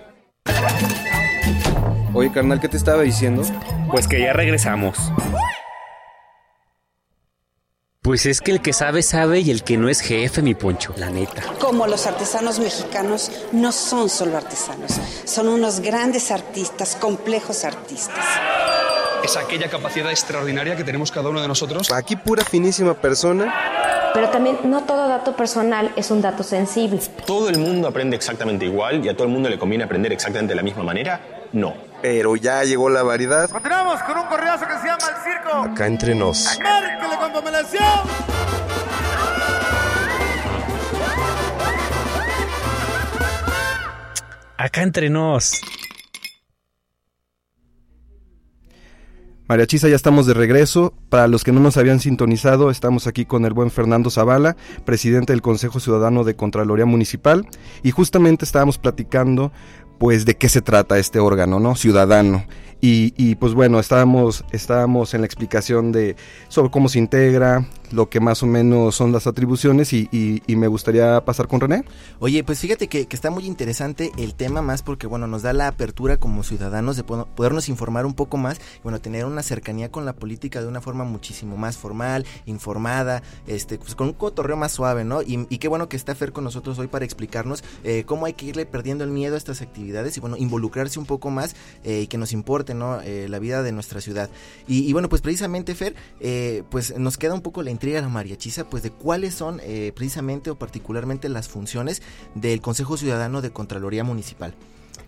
Oye, carnal, ¿qué te estaba diciendo? Pues que ya regresamos. Pues es que el que sabe, sabe y el que no es jefe, mi Poncho, la neta. Como los artesanos mexicanos no son solo artesanos, son unos grandes artistas, complejos artistas. Es aquella capacidad extraordinaria que tenemos cada uno de nosotros. Aquí pura finísima persona. Pero también no todo dato personal es un dato sensible. ¿Todo el mundo aprende exactamente igual y a todo el mundo le conviene aprender exactamente de la misma manera? No. Pero ya llegó la variedad. Continuamos con un correazo que se llama El Circo. Acá entre nos. Márquele. Acá entre nos. Mariachisa, ya estamos de regreso. Para los que no nos habían sintonizado, estamos aquí con el buen Fernando Zavala, presidente del Consejo Ciudadano de Contraloría Municipal, y justamente estábamos platicando pues de qué se trata este órgano, ¿no? Ciudadano. Y, y, pues bueno, estábamos, estábamos en la explicación de sobre cómo se integra, lo que más o menos son las atribuciones y, y, me gustaría pasar con René. Oye, pues fíjate que, que, está muy interesante el tema más porque bueno, nos da la apertura como ciudadanos de podernos informar un poco más y bueno, tener una cercanía con la política de una forma muchísimo más formal, informada, este, pues con un cotorreo más suave, ¿no? Y, y qué bueno que está Fer con nosotros hoy para explicarnos eh, cómo hay que irle perdiendo el miedo a estas actividades y bueno, involucrarse un poco más eh, y que nos importe, ¿no? Eh, la vida de nuestra ciudad. Y, bueno, pues precisamente Fer, eh, pues nos queda un poco la intriga la mariachiza, pues de cuáles son eh, precisamente o particularmente las funciones del Consejo Ciudadano de Contraloría Municipal.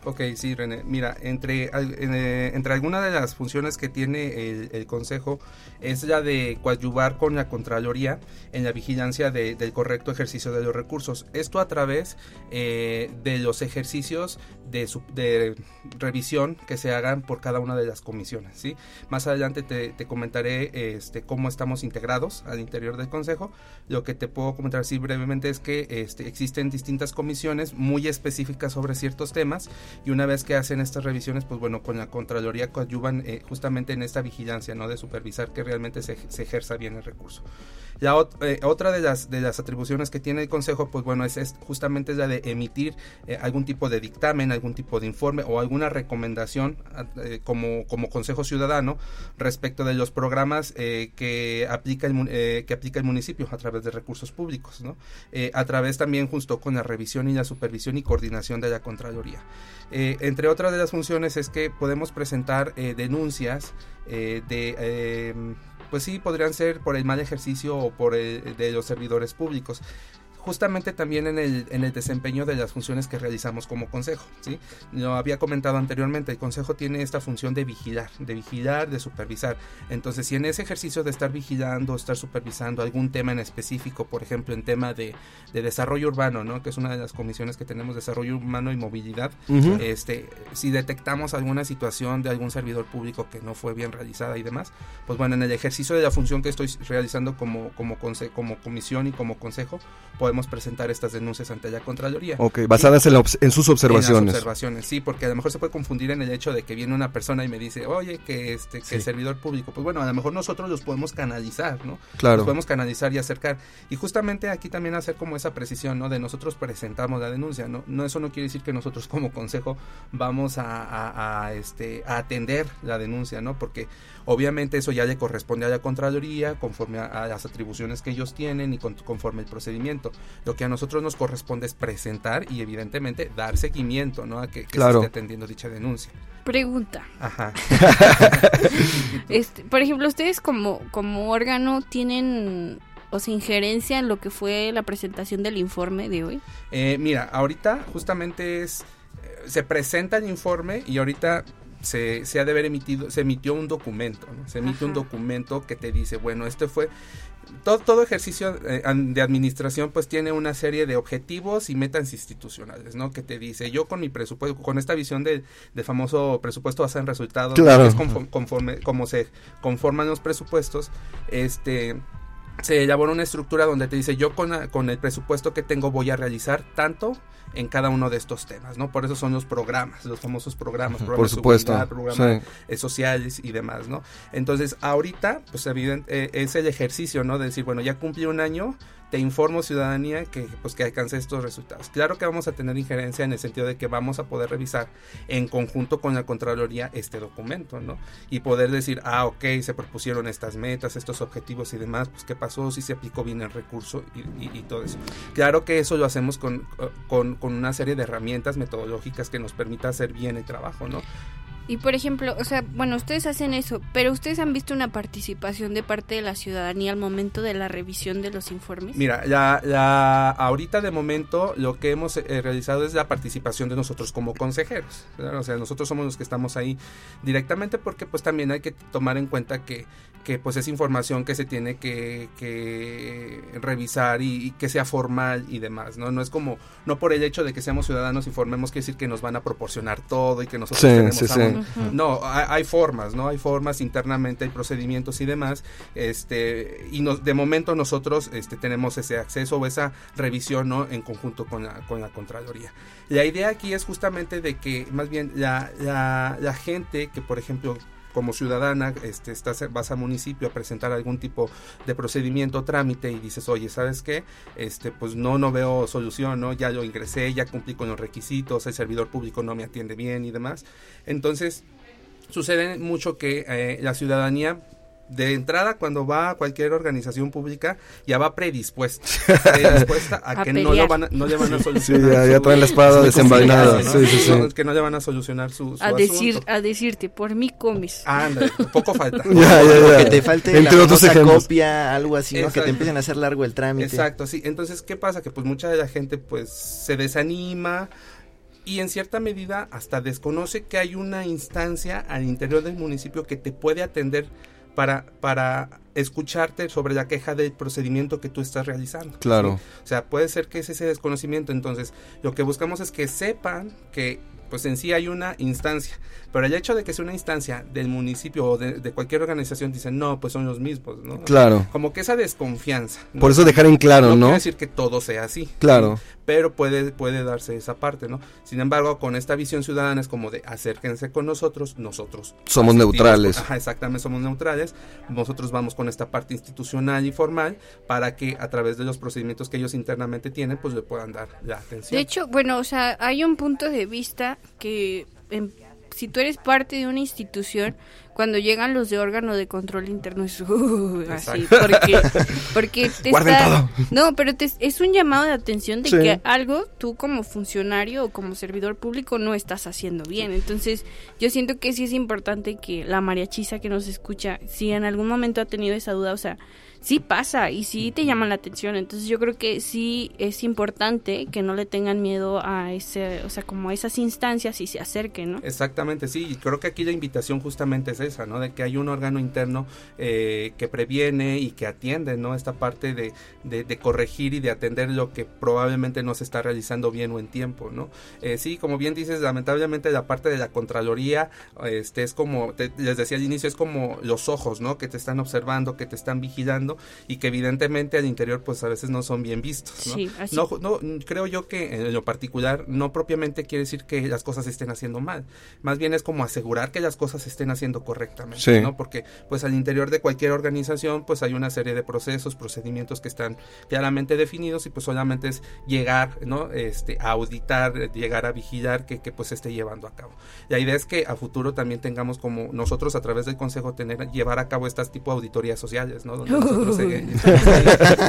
Ok, sí, René. Mira, entre, eh, entre algunas de las funciones que tiene el, el, Consejo es la de coadyuvar con la Contraloría en la vigilancia de, del correcto ejercicio de los recursos. Esto a través eh, de los ejercicios de, de, revisión que se hagan por cada una de las comisiones. ¿sí? Más adelante te, te, comentaré este, cómo estamos integrados al interior del Consejo. Lo que te puedo comentar así brevemente es que este, existen distintas comisiones muy específicas sobre ciertos temas y una vez que hacen estas revisiones, pues bueno, con la Contraloría coadyuvan eh, justamente en esta vigilancia, ¿no? De supervisar que realmente se, se ejerza bien el recurso. La eh, otra de las, de las atribuciones que tiene el Consejo, pues bueno, es, es justamente la de emitir eh, algún tipo de dictamen, algún tipo de informe o alguna recomendación eh, como, Consejo Ciudadano respecto de los programas que, aplica el, que aplica el municipio a través de recursos públicos, ¿no? a través también justo con la revisión y la supervisión y coordinación de la Contraloría. entre otras de las funciones es que podemos presentar denuncias de pues sí podrían ser por el mal ejercicio o por el de los servidores públicos justamente también en el, en el desempeño de las funciones que realizamos como consejo. ¿sí? Lo había comentado anteriormente, el consejo tiene esta función de vigilar, de vigilar, de supervisar. Entonces, si en ese ejercicio de estar vigilando, estar supervisando algún tema en específico, por ejemplo, en tema de, de desarrollo urbano, ¿no? que es una de las comisiones que tenemos, desarrollo urbano y movilidad, uh -huh. este, si detectamos alguna situación de algún servidor público que no fue bien realizada y demás, pues bueno, en el ejercicio de la función que estoy realizando como, como, como comisión y como consejo, podemos presentar estas denuncias ante la Contraloría. Ok, basadas en, la, en, sus observaciones. En las observaciones, sí, porque a lo mejor se puede confundir en el hecho de que viene una persona y me dice, oye, que este que sí. el servidor público, pues bueno, a lo mejor nosotros los podemos canalizar, ¿no? Claro. Los podemos canalizar y acercar. Y justamente aquí también hacer como esa precisión, ¿no? De nosotros presentamos la denuncia, ¿no? no eso no quiere decir que nosotros como consejo vamos a, a, a este, a atender la denuncia, ¿no? Porque obviamente eso ya le corresponde a la Contraloría conforme a, a las atribuciones que ellos tienen y con, conforme el procedimiento. Lo que a nosotros nos corresponde es presentar y evidentemente dar seguimiento ¿no? a que, que claro. se esté atendiendo dicha denuncia. Pregunta. Ajá. este, por ejemplo, ustedes como, como órgano tienen o sea, injerencia en lo que fue la presentación del informe de hoy? Eh, mira, ahorita justamente es se presenta el informe y ahorita se, se ha de haber emitido, se emitió un documento, ¿no? se emite Ajá. un documento que te dice, bueno, este fue todo, todo ejercicio eh, de administración pues tiene una serie de objetivos y metas institucionales, ¿no? Que te dice, yo con mi presupuesto, con esta visión del de famoso presupuesto basado en resultados, claro. que es conforme, conforme, como se conforman los presupuestos, este se elabora una estructura donde te dice yo con, con el presupuesto que tengo voy a realizar tanto en cada uno de estos temas, ¿no? Por eso son los programas, los famosos programas, programas Por supuesto, de programas eh, sociales y demás, ¿no? Entonces, ahorita, pues evidente, eh, es el ejercicio, ¿no? De decir, bueno, ya cumplí un año, te informo ciudadanía que pues que alcance estos resultados. Claro que vamos a tener injerencia en el sentido de que vamos a poder revisar en conjunto con la Contraloría este documento, ¿no? Y poder decir, ah, ok, se propusieron estas metas, estos objetivos y demás, pues qué pasó, si se aplicó bien el recurso y, todo eso. Claro que eso lo hacemos con, con, con una serie de herramientas metodológicas que nos permita hacer bien el trabajo, ¿no? Y por ejemplo, o sea, bueno, ustedes hacen eso, pero ustedes han visto una participación de parte de la ciudadanía al momento de la revisión de los informes. Mira, ya, ya ahorita de momento lo que hemos eh, realizado es la participación de nosotros como consejeros. ¿verdad? O sea, nosotros somos los que estamos ahí directamente porque pues también hay que tomar en cuenta que, que pues es información que se tiene que, que revisar y, y que sea formal y demás, ¿no? No es como, no por el hecho de que seamos ciudadanos y formemos que decir que nos van a proporcionar todo y que nosotros Sí, tenemos sí, no, hay, hay formas, ¿no? Hay formas internamente, hay procedimientos y demás. Este, y nos, de momento nosotros este, tenemos ese acceso o esa revisión, ¿no? En conjunto con la, con la Contraloría. La idea aquí es justamente de que más bien la, la, la gente que, por ejemplo, como ciudadana, este, estás, vas al municipio a presentar algún tipo de procedimiento, trámite y dices, oye, ¿sabes qué? Este, pues no, no veo solución, ¿no? Ya lo ingresé, ya cumplí con los requisitos, el servidor público no me atiende bien y demás. Entonces, sucede mucho que eh, la ciudadanía de entrada cuando va a cualquier organización pública ya va predispuesta, predispuesta a, A que no, lo van a- no le van a Sí, solucionar. ya- ya su- traen la espada desenvainada. conflicto, ¿no? Sí, sí, sí. No, Que no le van a solucionar su, su a decir, asunto. a decirte, por mí comes. Ándale, poco falta. Ya, ya, ya. Que te falte Entre la otros copia, algo así, ¿no? Que te empiecen a hacer largo el trámite. Exacto, sí. Entonces, ¿qué pasa? Que pues mucha de la gente pues se desanima y en cierta medida hasta desconoce que hay una instancia al interior del municipio que te puede atender para, para escucharte sobre la queja del procedimiento que tú estás realizando. Claro. ¿sí? O sea, puede ser que es ese desconocimiento. Entonces, lo que buscamos es que sepan que pues en sí hay una instancia. Pero el hecho de que sea una instancia del municipio o de, de cualquier organización, dicen, no, pues son los mismos, ¿no? Claro. Como que esa desconfianza. ¿no? Por eso dejar en claro, ¿no? quiere decir que todo sea así. Claro. ¿sí? Pero puede, puede darse esa parte, ¿no? Sin embargo, con esta visión ciudadana es como de acérquense con nosotros, nosotros. Somos asistimos, neutrales. Ajá, exactamente, somos neutrales. Nosotros vamos con esta parte institucional y formal para que a través de los procedimientos que ellos internamente tienen, pues le puedan dar la atención. De hecho, bueno, o sea, hay un punto de vista que em, si tú eres parte de una institución, cuando llegan los de órgano de control interno es uh, así, porque, porque te Guarden está- todo. No, pero te- es un llamado de atención de Sí. que algo tú como funcionario o como servidor público no estás haciendo bien. Entonces, yo siento que sí es importante que la mariachisa que nos escucha, si en algún momento ha tenido esa duda, o sea, sí pasa y sí te llaman la atención. Entonces yo creo que sí es importante que no le tengan miedo a ese, o sea, como a esas instancias y se acerquen, ¿no? Exactamente, sí, y creo que aquí la invitación justamente es esa, ¿no? De que hay un órgano interno eh, que previene y que atiende, ¿no? Esta parte de, de, de corregir y de atender lo que probablemente no se está realizando bien o en tiempo, ¿no? Eh, sí, como bien dices, lamentablemente la parte de la Contraloría, este, es como, te- les decía al inicio, es como los ojos, ¿no? Que te están observando, que te están vigilando y que evidentemente al interior, pues a veces no son bien vistos, ¿no? Sí, así. No, no, creo yo que en lo particular no propiamente quiere decir que las cosas se estén haciendo mal, más bien es como asegurar que las cosas se estén haciendo correctamente, Sí. ¿no? Porque pues al interior de cualquier organización pues hay una serie de procesos, procedimientos que están claramente definidos y pues solamente es llegar, ¿no? Este, a auditar, eh, llegar a vigilar que, que pues se esté llevando a cabo. La idea es que a futuro también tengamos como nosotros a través del consejo tener llevar a cabo estas tipo de auditorías sociales, ¿no? Donde ahí.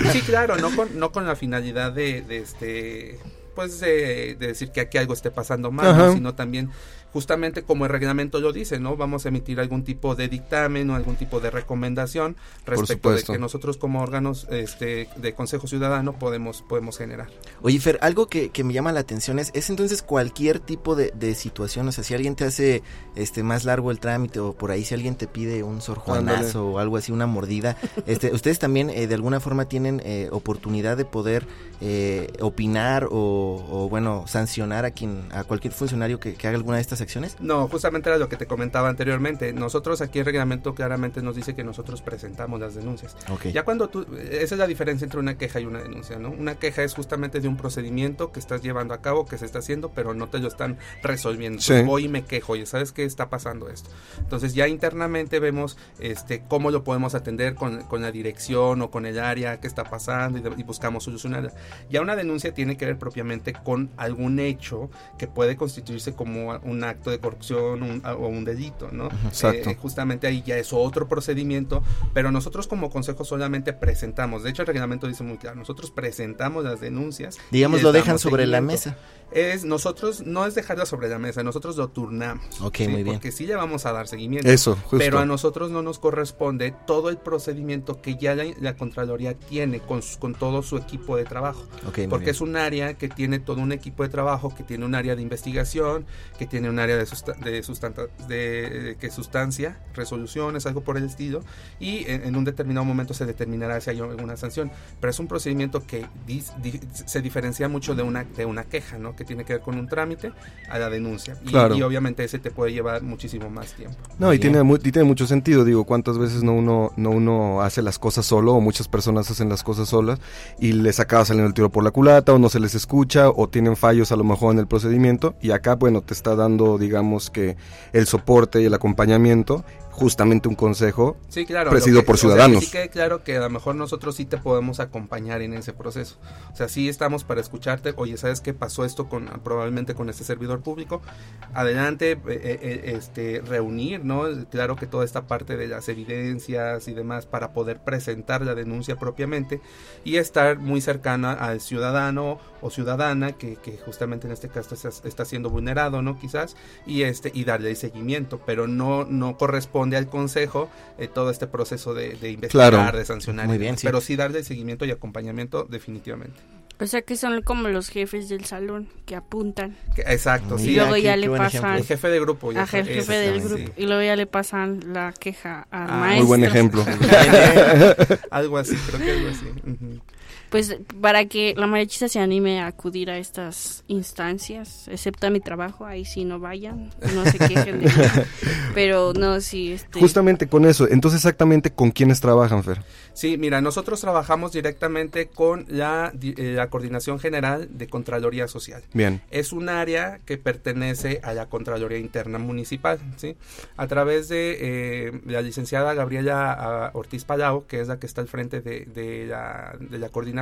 sí, claro, no con, no con la finalidad de, de este pues de, de decir que aquí algo esté pasando mal, ¿no? Sino también justamente como el reglamento lo dice, ¿no? Vamos a emitir algún tipo de dictamen o algún tipo de recomendación respecto de que nosotros como órganos este de Consejo Ciudadano podemos podemos generar. Oye, Fer, algo que, que me llama la atención es, es entonces cualquier tipo de, de situación, o sea, si alguien te hace este más largo el trámite o por ahí si alguien te pide un sorjuanazo o algo así, una mordida, este, ustedes también eh, de alguna forma tienen eh, oportunidad de poder eh, opinar o, o, bueno, sancionar a quien, a cualquier funcionario que, que haga alguna de estas estas acciones? No, justamente era lo que te comentaba anteriormente. Nosotros aquí el reglamento claramente nos dice que nosotros presentamos las denuncias. Okay. Ya cuando tú, esa es la diferencia entre una queja y una denuncia, ¿no? Una queja es justamente de un procedimiento que estás llevando a cabo, que se está haciendo, pero no te lo están resolviendo. Sí. Voy y me quejo, oye, ¿sabes qué está pasando esto? Entonces ya internamente vemos este cómo lo podemos atender con, con la dirección o con el área que está pasando y, de- y buscamos solucionarla. Ya una denuncia tiene que ver propiamente con algún hecho que puede constituirse como un acto de corrupción un- o un delito, ¿no? Exacto. Eh, justamente ahí ya es otro procedimiento, pero nosotros como consejo solamente presentamos, de hecho el reglamento dice muy claro, nosotros presentamos las denuncias. Digamos, lo dejan sobre la mesa. Es nosotros, no es dejarla sobre la mesa, nosotros lo turnamos. Ok, ¿sí? muy bien. Porque sí le vamos a dar seguimiento. Eso, justo. Pero a nosotros no nos corresponde todo el procedimiento que ya la, la Contraloría tiene con, su- con todo su equipo de trabajo. Ok, muy porque bien. es un área que tiene todo un equipo de trabajo, que tiene un área de investigación, que tiene un área de, susta- de, sustanta- de- que sustancia, resoluciones, algo por el estilo, y en, en un determinado momento se determinará si hay alguna sanción. Pero es un procedimiento que dis- di- se diferencia mucho de una, de una queja, ¿no? que tiene que ver con un trámite a la denuncia. Y, Claro. y obviamente ese te puede llevar muchísimo más tiempo. No, y Bien. tiene, mu- y tiene mucho sentido, digo, cuántas veces no uno, no uno hace las cosas solo, o muchas personas hacen las cosas solas, y les acaba saliendo el tiro por la culata, o no se les escucha, o tienen fallos a lo mejor en el procedimiento, y acá, bueno, te está dando, digamos que, el soporte y el acompañamiento, justamente un consejo Sí, claro. presidido que- por o sea, que ciudadanos. sí quede claro que a lo mejor nosotros sí te podemos acompañar en ese proceso. O sea, sí estamos para escucharte. Oye, ¿sabes qué pasó esto con probablemente con este servidor público? Adelante, eh, eh, este, reunir, ¿no? Claro que toda esta parte de las evidencias y demás para poder presentar la denuncia propiamente y estar muy cercana al ciudadano o ciudadana que, que justamente en este caso está, está siendo vulnerado, ¿no? Quizás y este y darle el seguimiento, pero no no corresponde al consejo eh, todo este proceso de, de investigar, Claro. de sancionar, Muy y bien, demás, sí. pero sí darle seguimiento y acompañamiento definitivamente. O sea que son como los jefes del salón que apuntan. Exacto, sí. y luego ya qué le pasan El jefe de grupo. ya a jefe, sabes, jefe del grupo sí. y luego ya le pasan la queja al Ah, maestro. Muy buen ejemplo. algo así, creo que algo así. Pues para que la mariachisa se anime a acudir a estas instancias, excepto a mi trabajo, ahí sí no vayan, no se quejen de mí. Pero no, sí, este... Justamente con eso, entonces exactamente con quiénes trabajan, Fer. Sí, mira, nosotros trabajamos directamente con la, eh, la Coordinación General de Contraloría Social. Bien. Es un área que pertenece a la Contraloría Interna Municipal, ¿sí? A través de eh, la licenciada Gabriela ah, Ortiz Palau, que es la que está al frente de, de la, de la coordinación,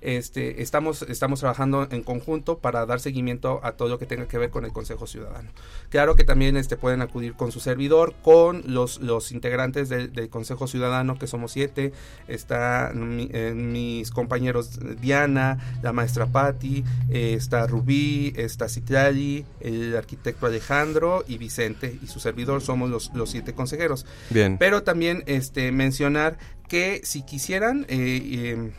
este, estamos, estamos trabajando en conjunto para dar seguimiento a todo lo que tenga que ver con el Consejo Ciudadano. Claro que también este, pueden acudir con su servidor, con los, los integrantes del, del Consejo Ciudadano, que somos siete, está mi- eh, mis compañeros Diana, la maestra Patti, eh, está Rubí, está Citlali, el arquitecto Alejandro y Vicente y su servidor somos los, los siete consejeros. Bien. Pero también este mencionar que si quisieran eh, eh,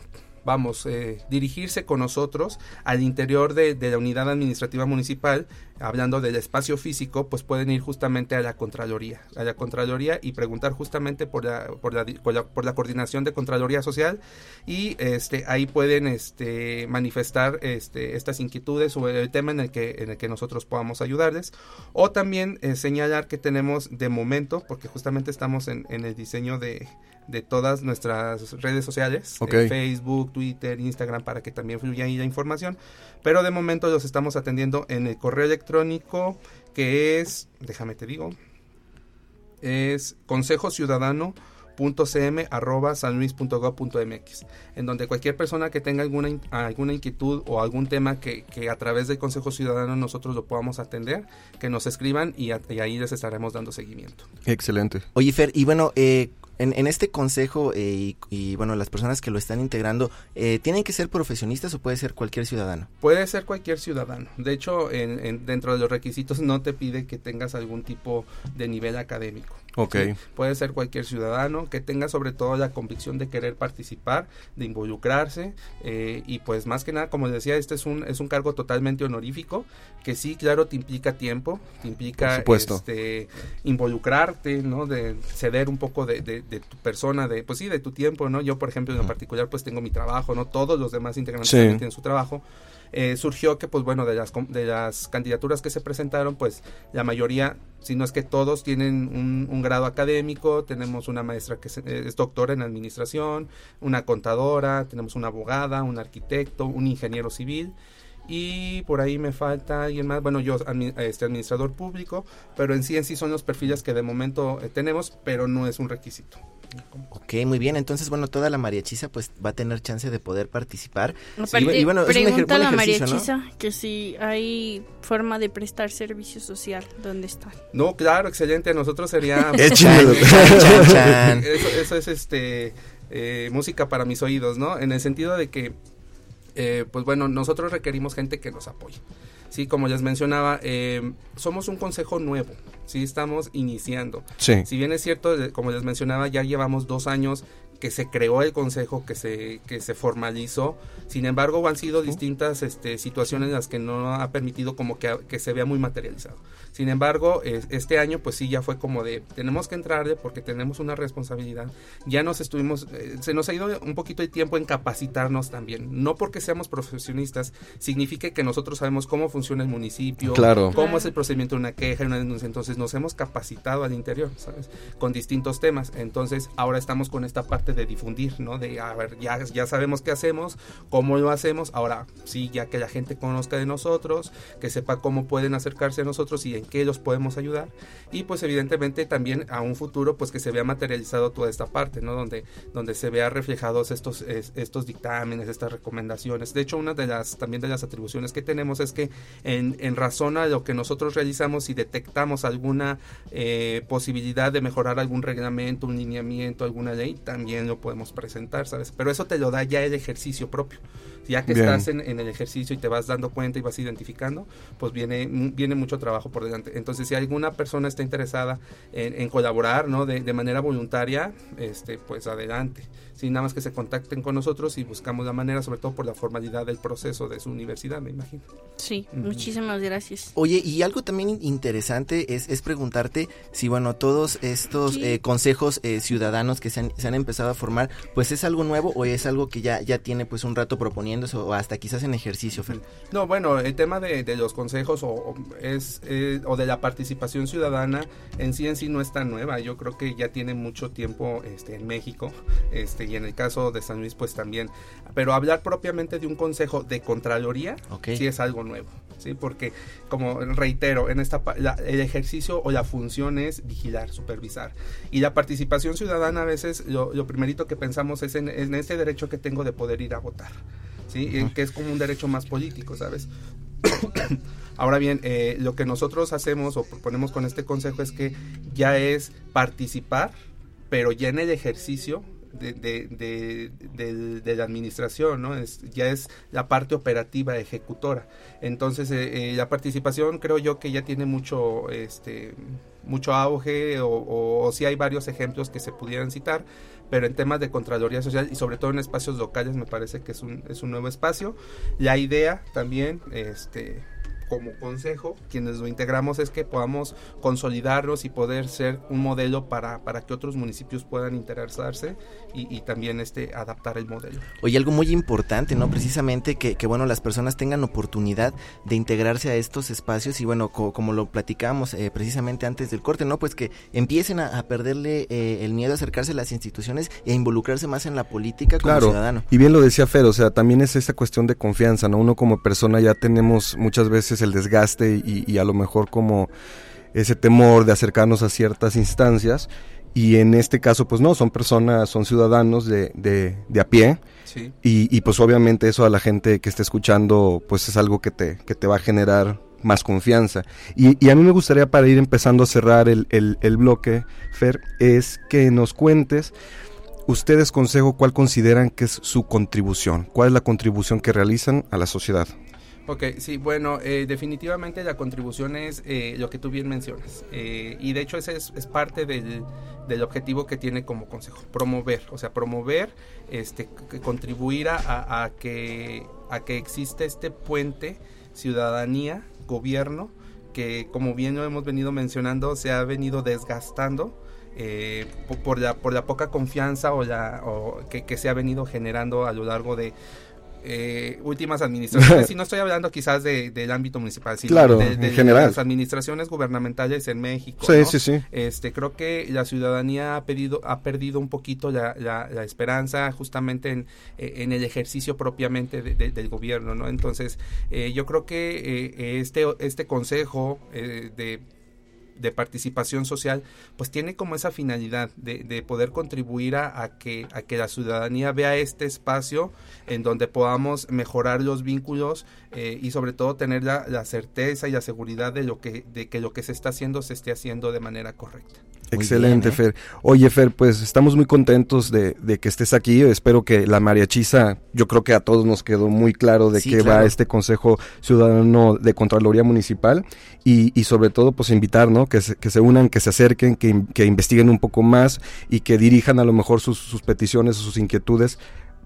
vamos eh, dirigirse con nosotros al interior de la unidad administrativa municipal hablando del espacio físico pues pueden ir justamente a la contraloría a la contraloría y preguntar justamente por la por la, por la, por la coordinación de contraloría social y este ahí pueden este manifestar este estas inquietudes sobre el tema en el que en el que nosotros podamos ayudarles o también eh, señalar que tenemos de momento porque justamente estamos en, en el diseño de de todas nuestras redes sociales, Ok. eh, Facebook, Twitter, Instagram, para que también fluya ahí la información. Pero de momento los estamos atendiendo en el correo electrónico que es, déjame te digo, es consejo ciudadano sanluis.gov.mx en donde cualquier persona que tenga alguna alguna inquietud o algún tema que, que a través del Consejo Ciudadano nosotros lo podamos atender, que nos escriban y, a- y ahí les estaremos dando seguimiento. Excelente. Oye, Fer, y bueno, eh, en, en este consejo eh, y, y, bueno, las personas que lo están integrando, eh, ¿tienen que ser profesionistas o puede ser cualquier ciudadano? Puede ser cualquier ciudadano. De hecho, en, en- dentro de los requisitos no te pide que tengas algún tipo de nivel académico. Ok. ¿sí? Puede ser cualquier ciudadano que tenga sobre todo la convicción de querer participar, de involucrarse eh, y pues más que nada, como les decía, este es un, es un cargo totalmente honorífico que sí, claro, te implica tiempo, te implica este, involucrarte, ¿no? De ceder un poco de, de- de tu persona, de pues sí, de tu tiempo, ¿no? Yo, por ejemplo, en particular, pues tengo mi trabajo, ¿no? Todos los demás integrantes Sí. tienen su trabajo eh, surgió que, pues bueno, de las, de las candidaturas que se presentaron, pues la mayoría, si no es que todos, tienen un, un grado académico, tenemos una maestra que es doctora en administración, una contadora, tenemos una abogada, un arquitecto, un ingeniero civil y por ahí me falta alguien más, bueno, yo este administrador público, pero en sí en sí son los perfiles que de momento eh, tenemos, pero no es un requisito. Ok, muy bien, entonces bueno, toda la mariachisa pues va a tener chance de poder participar. y, bueno, pregunta a la mariachisa que si hay forma de prestar servicio social, ¿dónde está? No, claro, excelente, a nosotros sería... eso, es este... Eh, música para mis oídos, ¿no? En el sentido de que eh, pues bueno, nosotros requerimos gente que nos apoye. Sí, como les mencionaba, eh, somos un consejo nuevo, sí, estamos iniciando. Sí. Si bien es cierto, como les mencionaba, ya llevamos dos años que se creó el consejo, que se, que se formalizó. Sin embargo, han sido distintas este, situaciones en las que no ha permitido como que, que se vea muy materializado. Sin embargo, este año pues sí ya fue como de, tenemos que entrarle porque tenemos una responsabilidad. Ya nos estuvimos, eh, se nos ha ido un poquito de tiempo en capacitarnos también. No porque seamos profesionistas, significa que nosotros sabemos cómo funciona el municipio, claro. cómo es el procedimiento de una queja, una denuncia. Entonces nos hemos capacitado al interior, ¿sabes? Con distintos temas. Entonces ahora estamos con esta parte de difundir, ¿no? De, a ver, ya, ya sabemos qué hacemos, cómo lo hacemos. Ahora sí, ya que la gente conozca de nosotros, que sepa cómo pueden acercarse a nosotros y en qué los podemos ayudar y pues evidentemente también a un futuro pues que se vea materializado toda esta parte, ¿no? Donde, donde se vea reflejados estos, estos dictámenes, estas recomendaciones. De hecho, una de las también de las atribuciones que tenemos es que en, en razón a lo que nosotros realizamos y detectamos alguna eh, posibilidad de mejorar algún reglamento, un lineamiento, alguna ley, también lo podemos presentar, ¿sabes? Pero eso te lo da ya el ejercicio propio ya que estás en, el ejercicio y te vas dando cuenta y vas identificando, pues viene, viene mucho trabajo por delante. Entonces, si alguna persona está interesada en, colaborar, ¿no? De, de, manera voluntaria, este, pues adelante. Sí, nada más que se contacten con nosotros y buscamos la manera, sobre todo por la formalidad del proceso de su universidad, me imagino. Sí, muchísimas gracias. Oye, y algo también interesante es, es preguntarte si, bueno, todos estos eh, consejos eh, ciudadanos que se han, se han, empezado a formar, pues es algo nuevo o es algo que ya, ya tiene pues un rato proponiéndose o hasta quizás en ejercicio, Fer? No, bueno, el tema de, de los consejos o, es, eh, o de la participación ciudadana en sí en sí no es tan nueva. Yo creo que ya tiene mucho tiempo este, en México. Este, y en el caso de San Luis pues también. Pero hablar propiamente de un consejo de Contraloría sí es algo nuevo, ¿sí? Porque como reitero, en esta el ejercicio o la función es vigilar, supervisar. Y la participación ciudadana a veces lo, primerito que pensamos es en, en, este derecho que tengo de poder ir a votar, ¿sí? que es como un derecho más político, ¿sabes? Ahora bien, eh, lo que nosotros hacemos o proponemos con este consejo es que ya es participar, pero ya en el ejercicio de, de, la administración, ¿no? Es, ya es la parte operativa, ejecutora. Entonces, eh, eh, la participación creo yo que ya tiene mucho, este, mucho auge o, si hay varios ejemplos que se pudieran citar, pero en temas de Contraloría Social y sobre todo en espacios locales me parece que es un, es un nuevo espacio. La idea también, este como consejo, quienes lo integramos, es que podamos consolidarlos y poder ser un modelo para, para que otros municipios puedan interesarse y, también este, adaptar el modelo. Oye, algo muy importante, ¿no? Precisamente que, que, bueno, las personas tengan oportunidad de integrarse a estos espacios y bueno, como lo platicamos eh, precisamente antes del corte, ¿no? Pues que empiecen a, perderle eh, el miedo a acercarse a las instituciones e involucrarse más en la política como claro, ciudadano. Y bien lo decía Fer, o sea, también es esta cuestión de confianza, ¿no? Uno como persona ya tenemos muchas veces el desgaste y, a lo mejor como ese temor de acercarnos a ciertas instancias. Y en este caso, pues no, son personas, son ciudadanos de, de, a pie. Y, pues obviamente eso a la gente que esté escuchando, pues es algo que te, que te va a generar más confianza. Y, a mí me gustaría para ir empezando a cerrar el, el, el bloque, Fer, es que nos cuentes, ustedes consejo, cuál consideran que es su contribución, cuál es la contribución que realizan a la sociedad. Ok, sí, bueno, eh, definitivamente la contribución es eh, lo que tú bien mencionas. Eh, y de hecho ese es, parte del, del, objetivo que tiene como consejo, promover, o sea, promover, este, contribuir a, a, que, a que existe este puente ciudadanía, gobierno, que como bien lo hemos venido mencionando, se ha venido desgastando. por, la, por la poca confianza o la, o que se ha venido generando a lo largo de, eh, últimas administraciones, y no estoy hablando quizás de, del ámbito municipal, sino Claro, de, en de general. las administraciones gubernamentales en México. Sí, ¿no? sí, sí. Este, creo que la ciudadanía ha, pedido, ha perdido un poquito la, la- la esperanza justamente en, eh, en el ejercicio propiamente de- de- del gobierno, ¿no? Entonces, eh, yo creo que eh, este, este consejo eh, de de participación social, pues tiene como esa finalidad de, de poder contribuir a, que, a que la ciudadanía vea este espacio en donde podamos mejorar los vínculos eh, y sobre todo tener la, la certeza y la seguridad de lo que de que lo que se está haciendo se esté haciendo de manera correcta. Excelente, ¿eh? Fer. Oye, Fer, pues estamos muy contentos de, de que estés aquí. Espero que la mariachisa, yo creo que a todos nos quedó muy claro de Sí, qué claro. va este Consejo Ciudadano de Contraloría Municipal y, y sobre todo, pues invitar, ¿no? Que se, que se unan, que se acerquen, que, in- que investiguen un poco más y que dirijan a lo mejor sus, sus peticiones o sus inquietudes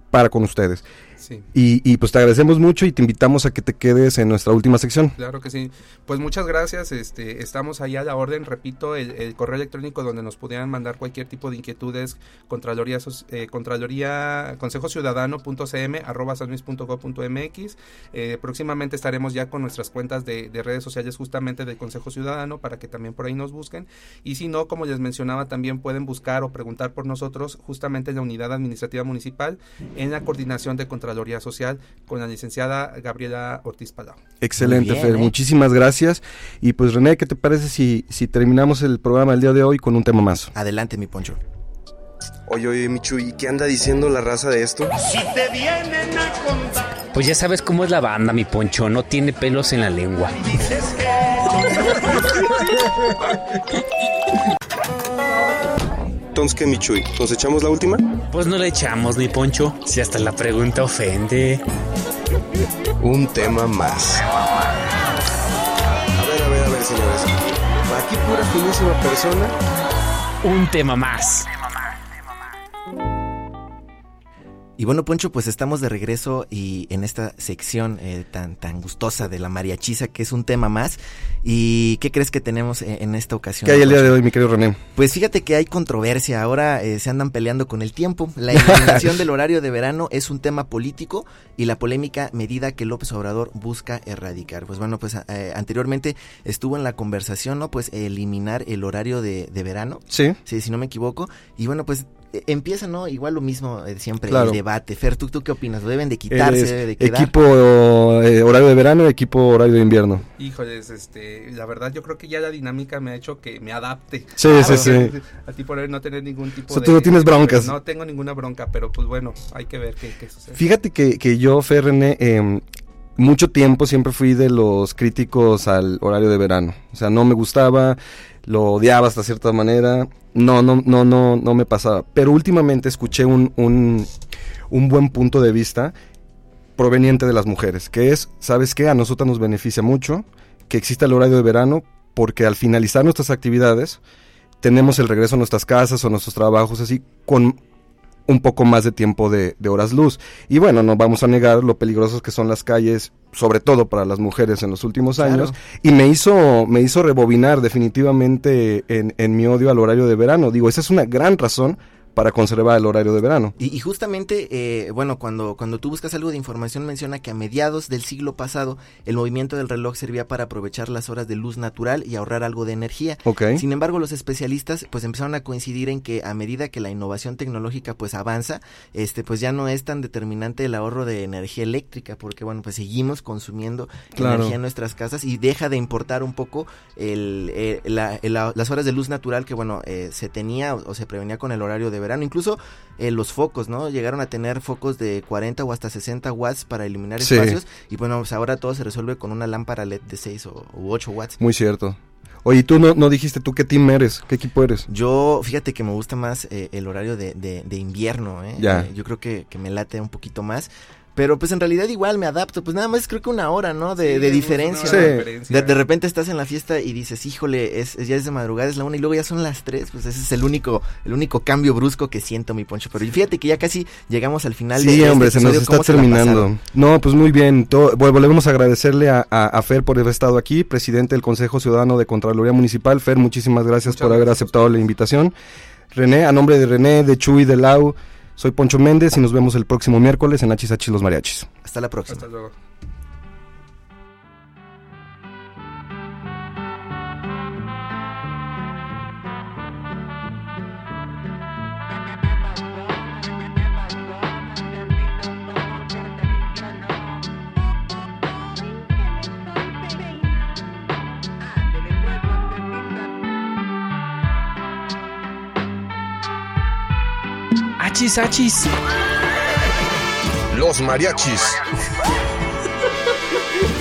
para con ustedes. Sí. Y, y pues te agradecemos mucho y te invitamos a que te quedes en nuestra última sección. Claro que sí. Pues muchas gracias. Este, estamos ahí a la orden. Repito, el, el correo electrónico donde nos pudieran mandar cualquier tipo de inquietudes, contraloría, eh, contraloría, consejociudadano.cm, arroba sanluis.gov.mx. Eh, próximamente estaremos ya con nuestras cuentas de, de redes sociales justamente del Consejo Ciudadano para que también por ahí nos busquen. Y si no, como les mencionaba, también pueden buscar o preguntar por nosotros justamente en la unidad administrativa municipal en la coordinación de Contraloría Social con la licenciada Gabriela Ortiz Palau. Excelente, bien, Fer. ¿eh? Muchísimas gracias. Y pues René, ¿qué te parece si, si terminamos el programa el día de hoy con un tema más? Adelante, mi poncho. Oye, oye, Michu, ¿y qué anda diciendo la raza de esto? Pues ya sabes cómo es la banda, mi poncho, no tiene pelos en la lengua. Entonces, ¿qué, Michuy? ¿Nos echamos la última? Pues no le echamos, mi poncho, si hasta la pregunta ofende. Un tema más. A ver, a ver, a ver, señores. Aquí pura finísima persona. Un tema más. Y bueno, Poncho, pues estamos de regreso y en esta sección eh, tan, tan gustosa de la mariachiza, que es un tema más. ¿Y qué crees que tenemos en, en esta ocasión? ¿Qué hay el día de hoy, mi querido René? Pues fíjate que hay controversia. Ahora eh, se andan peleando con el tiempo. La eliminación del horario de verano es un tema político y la polémica medida que López Obrador busca erradicar. Pues bueno, pues eh, anteriormente estuvo en la conversación, ¿no? Pues eliminar el horario de, de verano. Sí. Sí, si no me equivoco. Y bueno, pues eh, empieza, ¿no? Igual lo mismo eh, siempre Claro. el debe. Fer, ¿tú, ¿tú qué opinas? ¿Lo deben de quitarse? Eres ¿Debe de quedar? equipo eh, horario de verano, equipo horario de invierno. Híjoles, este, la verdad yo creo que ya la dinámica me ha hecho que me adapte. Sí, sí, sí. A ti por ahí no tener ningún tipo O sea, de... tú no tienes broncas. No tengo ninguna bronca, pero pues bueno, hay que ver qué, qué sucede. Fíjate que, que yo, Fer René, em, mucho tiempo siempre fui de los críticos al horario de verano. O sea, no me gustaba, lo odiaba hasta cierta manera. No, no, no, no, no me pasaba. Pero últimamente escuché un, un, un buen punto de vista proveniente de las mujeres, que es, ¿sabes qué? A nosotras nos beneficia mucho que exista el horario de verano porque al finalizar nuestras actividades tenemos el regreso a nuestras casas o nuestros trabajos así con un poco más de tiempo de, de horas luz. Y bueno, no vamos a negar lo peligrosas que son las calles, sobre todo para las mujeres en los últimos Claro. años. Y me hizo, me hizo rebobinar definitivamente en, en mi odio al horario de verano. Digo, esa es una gran razón para conservar el horario de verano. Y, y justamente, eh, bueno, cuando, cuando tú buscas algo de información menciona que a mediados del siglo pasado el movimiento del reloj servía para aprovechar las horas de luz natural y ahorrar algo de energía. Ok. Sin embargo, los especialistas pues empezaron a coincidir en que a medida que la innovación tecnológica pues avanza, este pues ya no es tan determinante el ahorro de energía eléctrica porque bueno, pues seguimos consumiendo Claro. energía en nuestras casas y deja de importar un poco el, eh, la- el- la- las horas de luz natural que bueno, eh, se tenía o, o se prevenía con el horario de verano. Incluso eh, los focos, ¿no? Llegaron a tener focos de 40 o hasta 60 watts para eliminar Sí. espacios y bueno, pues ahora todo se resuelve con una lámpara LED de 6 o u 8 watts. Muy cierto. Oye, ¿y tú no, no dijiste tú qué team eres? ¿Qué equipo eres? Yo, fíjate que me gusta más eh, el horario de, de- de invierno, ¿eh? Ya. Eh, yo creo que, que me late un poquito más. Pero pues en realidad igual me adapto, pues nada más creo que una hora, ¿no? De, Sí, de diferencia. de diferencia. De, de repente estás en la fiesta y dices, híjole, es, es- ya es de madrugada, es la una y luego ya son las tres, pues ese es el único, el único cambio brusco que siento, mi poncho. Pero fíjate que ya casi llegamos al final de Sí, este hombre, se nos está ¿Cómo se la terminando. No, pues muy bien. Volvemos a agradecerle a, a- a Fer por haber estado aquí, presidente del Consejo Ciudadano de Contraloría Municipal. Fer, muchísimas gracias Muchas por haber gracias aceptado la invitación. René, a nombre de René, de Chuy, de Lau, Soy Poncho Méndez y nos vemos el próximo miércoles en Hachis Los Mariachis. Hasta la próxima. Hasta luego. Los mariachis.